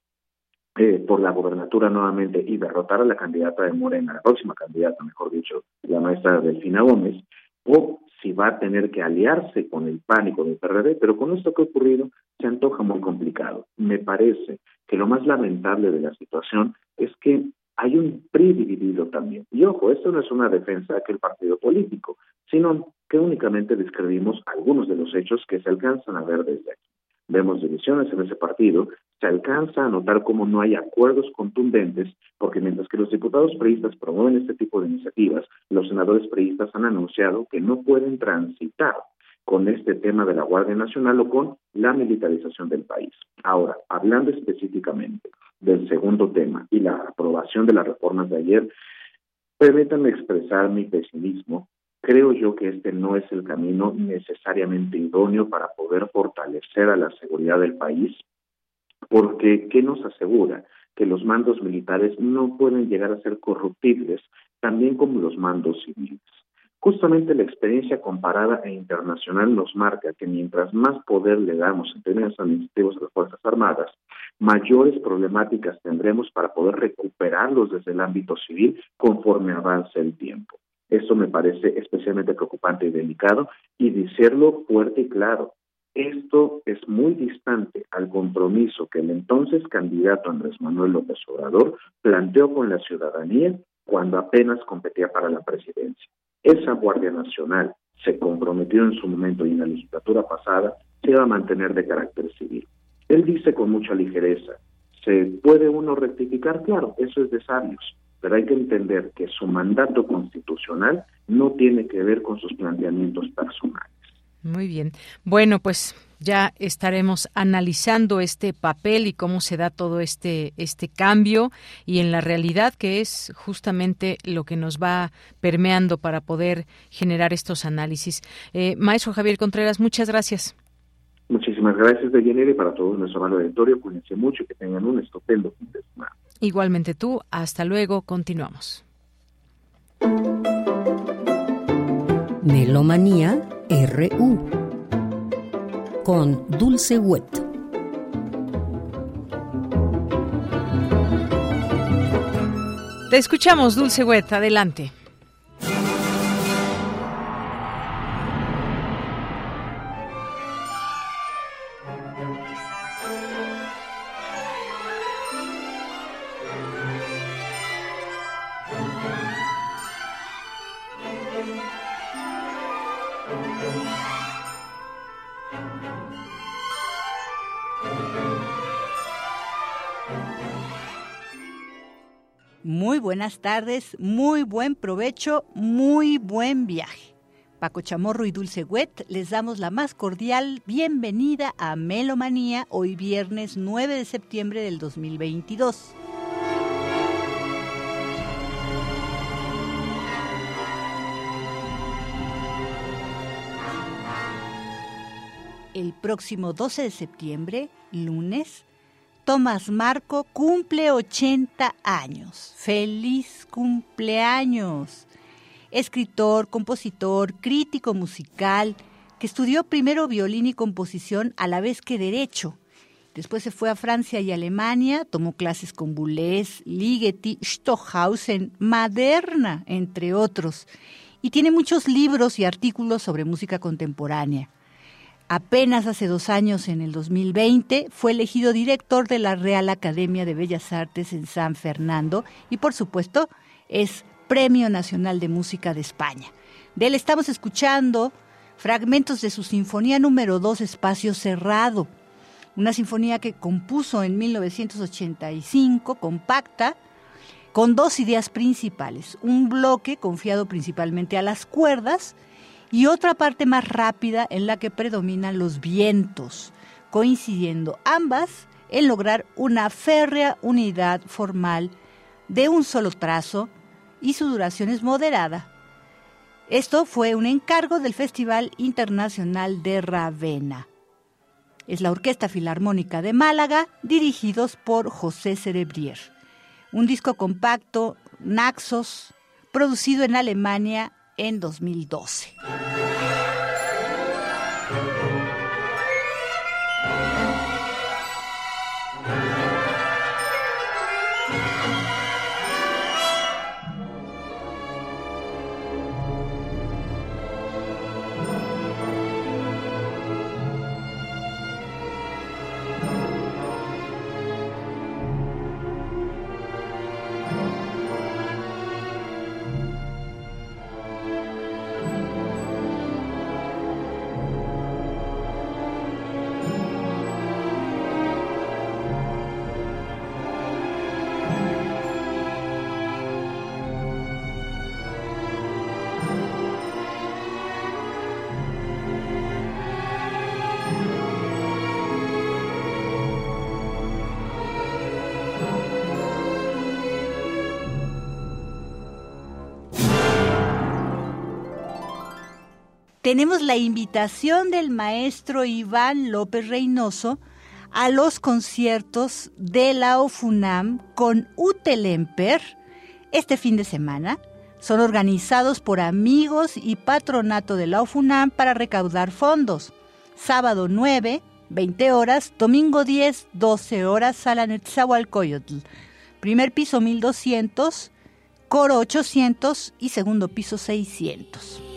eh, por la gobernatura nuevamente y derrotar a la candidata de Morena, la próxima candidata, mejor dicho, la maestra Delfina Gómez, o si va a tener que aliarse con el pánico del PRD, pero con esto que ha ocurrido se antoja muy complicado. Me parece que lo más lamentable de la situación es que hay un PRI dividido también. Y ojo, esto no es una defensa de aquel partido político, sino que únicamente describimos algunos de los hechos que se alcanzan a ver desde aquí vemos divisiones en ese partido, se alcanza a notar cómo no hay acuerdos contundentes, porque mientras que los diputados priistas promueven este tipo de iniciativas, los senadores priistas han anunciado que no pueden transitar con este tema de la Guardia Nacional o con la militarización del país. Ahora, hablando específicamente del segundo tema y la aprobación de las reformas de ayer, permítanme expresar mi pesimismo Creo yo que este no es el camino necesariamente idóneo para poder fortalecer a la seguridad del país, porque ¿qué nos asegura? Que los mandos militares no pueden llegar a ser corruptibles, también como los mandos civiles. Justamente la experiencia comparada e internacional nos marca que mientras más poder le damos en términos administrativos a las Fuerzas Armadas, mayores problemáticas tendremos para poder recuperarlos desde el ámbito civil conforme avance el tiempo. Esto me parece especialmente preocupante y delicado y decirlo fuerte y claro. Esto es muy distante al compromiso que el entonces candidato Andrés Manuel López Obrador planteó con la ciudadanía cuando apenas competía para la presidencia. Esa Guardia Nacional se comprometió en su momento y en la legislatura pasada se iba a mantener de carácter civil. Él dice con mucha ligereza, ¿se puede uno rectificar? Claro, eso es de sabios, pero hay que entender que su mandato constitucional no tiene que ver con sus planteamientos personales. Muy bien. Bueno, pues ya estaremos analizando este papel y cómo se da todo este este cambio y en la realidad que es justamente lo que nos va permeando para poder generar estos análisis. Eh, maestro Javier Contreras, muchas gracias. Muchísimas gracias, de y para todo nuestro amable auditorio. Cuídense mucho y que tengan un estupendo fin de semana. Igualmente tú, hasta luego, continuamos. Melomanía RU con Dulce Wet. Te escuchamos, Dulce Wet, adelante. Buenas tardes, muy buen provecho, muy buen viaje. Paco Chamorro y Dulce Wet les damos la más cordial bienvenida a Melomanía hoy viernes 9 de septiembre del 2022. El próximo 12 de septiembre, lunes, Tomás Marco cumple 80 años. ¡Feliz cumpleaños! Escritor, compositor, crítico musical, que estudió primero violín y composición a la vez que derecho. Después se fue a Francia y Alemania, tomó clases con Boulez, Ligeti, Stohausen, Maderna, entre otros. Y tiene muchos libros y artículos sobre música contemporánea. Apenas hace dos años, en el 2020, fue elegido director de la Real Academia de Bellas Artes en San Fernando y, por supuesto, es Premio Nacional de Música de España. De él estamos escuchando fragmentos de su Sinfonía número 2, Espacio Cerrado, una sinfonía que compuso en 1985, compacta, con dos ideas principales. Un bloque confiado principalmente a las cuerdas, y otra parte más rápida en la que predominan los vientos, coincidiendo ambas en lograr una férrea unidad formal de un solo trazo y su duración es moderada. Esto fue un encargo del Festival Internacional de Ravenna. Es la Orquesta Filarmónica de Málaga, dirigidos por José Cerebrier. Un disco compacto, Naxos, producido en Alemania en 2012. Tenemos la invitación del maestro Iván López Reynoso a los conciertos de la OFUNAM con Utelemper este fin de semana. Son organizados por amigos y patronato de la OFUNAM para recaudar fondos. Sábado 9, 20 horas, domingo 10, 12 horas, sala Netzahualcoyotl. Primer piso 1200, coro 800 y segundo piso 600.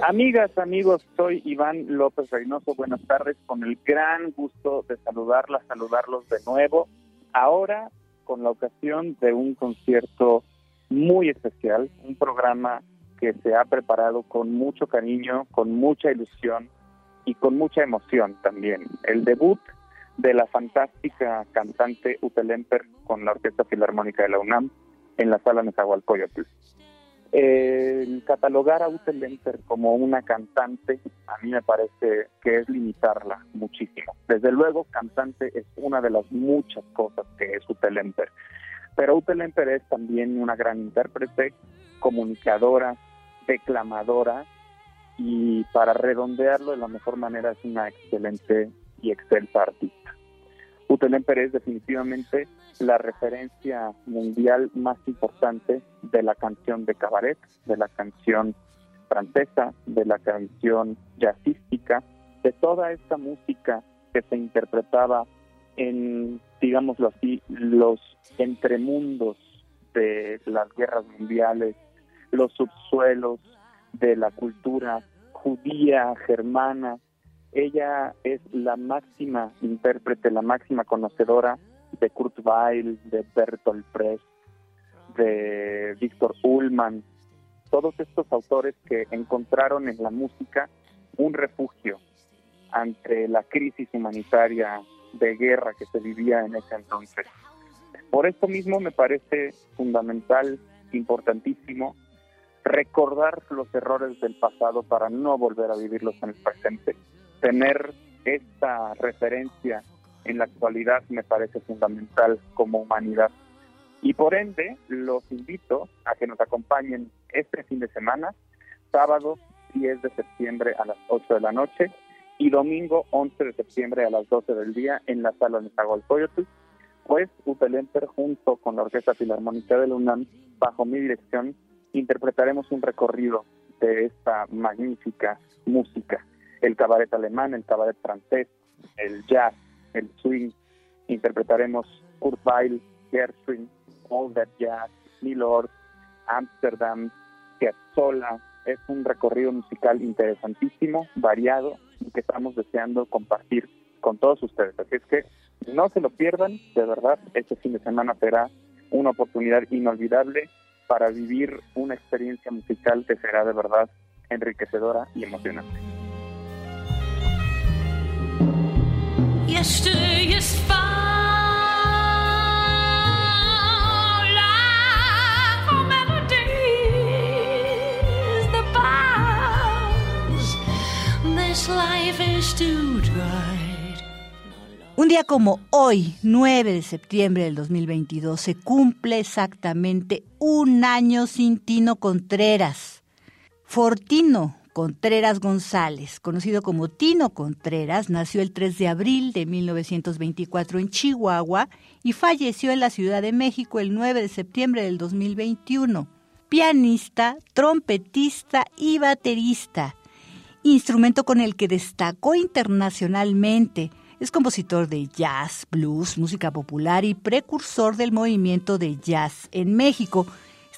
Amigas, amigos, soy Iván López Reynoso. Buenas tardes, con el gran gusto de saludarlas, saludarlos de nuevo. Ahora, con la ocasión de un concierto muy especial, un programa que se ha preparado con mucho cariño, con mucha ilusión y con mucha emoción también. El debut de la fantástica cantante Utelemper con la Orquesta Filarmónica de la UNAM en la sala Nezahualcóyotl. El catalogar a Utelemper como una cantante a mí me parece que es limitarla muchísimo. Desde luego, cantante es una de las muchas cosas que es Utelemper. Pero Utelemper es también una gran intérprete, comunicadora, declamadora y para redondearlo de la mejor manera es una excelente y excelsa artista. Utelén Pérez definitivamente la referencia mundial más importante de la canción de cabaret, de la canción francesa, de la canción jazzística, de toda esta música que se interpretaba en, digámoslo así, los entremundos de las guerras mundiales, los subsuelos de la cultura judía, germana, ella es la máxima intérprete, la máxima conocedora de Kurt Weill, de Bertolt Brecht, de Víctor Ullmann, todos estos autores que encontraron en la música un refugio ante la crisis humanitaria de guerra que se vivía en ese entonces. Por esto mismo me parece fundamental, importantísimo, recordar los errores del pasado para no volver a vivirlos en el presente tener esta referencia en la actualidad me parece fundamental como humanidad. Y por ende, los invito a que nos acompañen este fin de semana, sábado 10 de septiembre a las 8 de la noche y domingo 11 de septiembre a las 12 del día en la sala Coyote, pues Utelenter junto con la Orquesta Filarmónica de la UNAM, bajo mi dirección, interpretaremos un recorrido de esta magnífica música el cabaret alemán, el cabaret francés, el jazz, el swing. Interpretaremos Kurt Weill, All That Jazz, Milord, Amsterdam, Piazzolla. Es un recorrido musical interesantísimo, variado y que estamos deseando compartir con todos ustedes. Así es que no se lo pierdan, de verdad, este fin de semana será una oportunidad inolvidable para vivir una experiencia musical que será de verdad enriquecedora y emocionante. Un día como hoy, 9 de septiembre del 2022, se cumple exactamente un año sin Tino Contreras. Fortino, Contreras González, conocido como Tino Contreras, nació el 3 de abril de 1924 en Chihuahua y falleció en la Ciudad de México el 9 de septiembre del 2021. Pianista, trompetista y baterista, instrumento con el que destacó internacionalmente. Es compositor de jazz, blues, música popular y precursor del movimiento de jazz en México.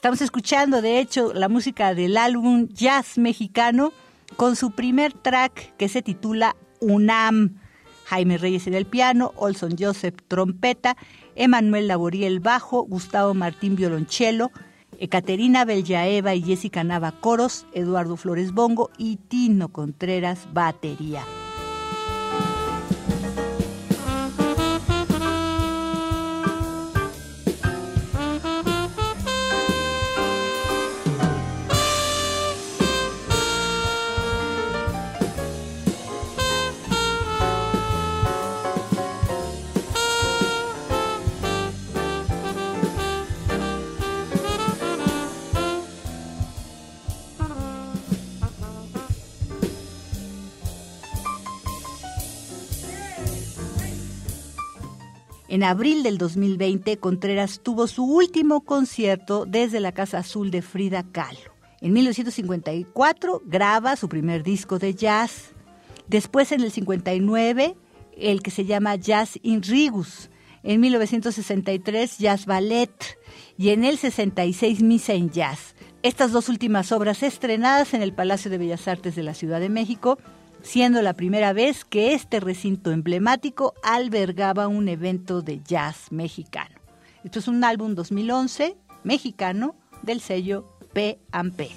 Estamos escuchando, de hecho, la música del álbum Jazz Mexicano con su primer track que se titula UNAM. Jaime Reyes en el piano, Olson Joseph trompeta, Emanuel Laboriel bajo, Gustavo Martín violonchelo, Ekaterina Belyaeva y Jessica Nava coros, Eduardo Flores bongo y Tino Contreras batería. En abril del 2020, Contreras tuvo su último concierto desde la Casa Azul de Frida Kahlo. En 1954 graba su primer disco de jazz. Después, en el 59, el que se llama Jazz in Rigus. En 1963, Jazz Ballet. Y en el 66, Misa en Jazz. Estas dos últimas obras estrenadas en el Palacio de Bellas Artes de la Ciudad de México siendo la primera vez que este recinto emblemático albergaba un evento de jazz mexicano. Esto es un álbum 2011 mexicano del sello P&P.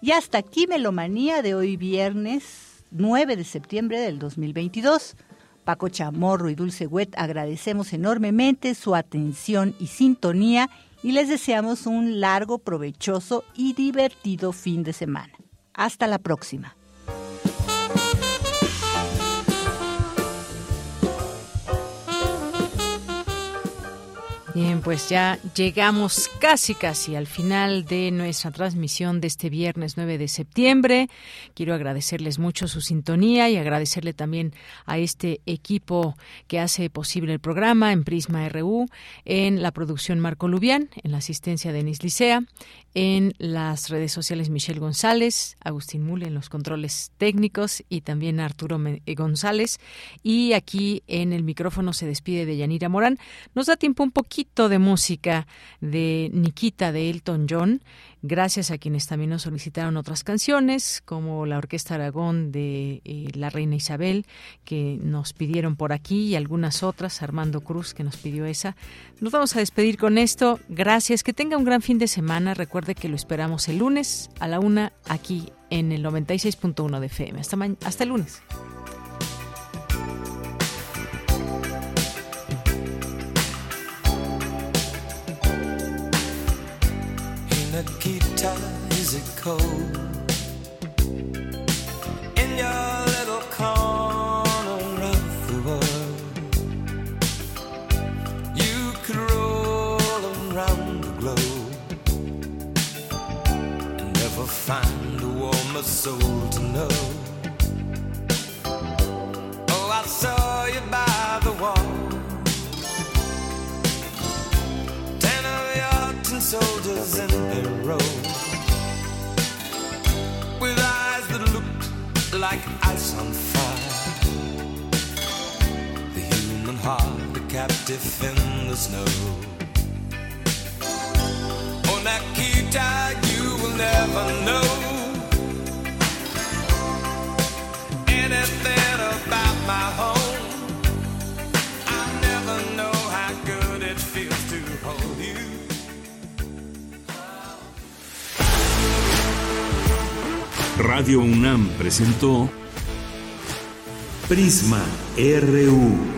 Y hasta aquí Melomanía de hoy viernes 9 de septiembre del 2022. Paco Chamorro y Dulce Wet agradecemos enormemente su atención y sintonía y les deseamos un largo, provechoso y divertido fin de semana. Hasta la próxima. Bien, pues ya llegamos casi casi al final de nuestra transmisión de este viernes 9 de septiembre. Quiero agradecerles mucho su sintonía y agradecerle también a este equipo que hace posible el programa en Prisma RU, en la producción Marco Lubián, en la asistencia de Denis Licea, en las redes sociales Michelle González, Agustín Mule en los controles técnicos y también Arturo eh, González. Y aquí en el micrófono se despide de Yanira Morán. Nos da tiempo un poquito de música de Nikita de Elton John gracias a quienes también nos solicitaron otras canciones, como la Orquesta Aragón de eh, La Reina Isabel, que nos pidieron por aquí, y algunas otras, Armando Cruz, que nos pidió esa. Nos vamos a despedir con esto. Gracias, que tenga un gran fin de semana. Recuerde que lo esperamos el lunes a la una aquí en el 96.1 de FM. Hasta, hasta el lunes. Cold? In your little corner of the world, you could roll around the globe and never find a warmer soul to know. Oh, I saw you by the wall. Ten of your tin soldiers captive in the snow. Oh, Nikita, you will never know anything about my home. Radio UNAM presentó Prisma RU.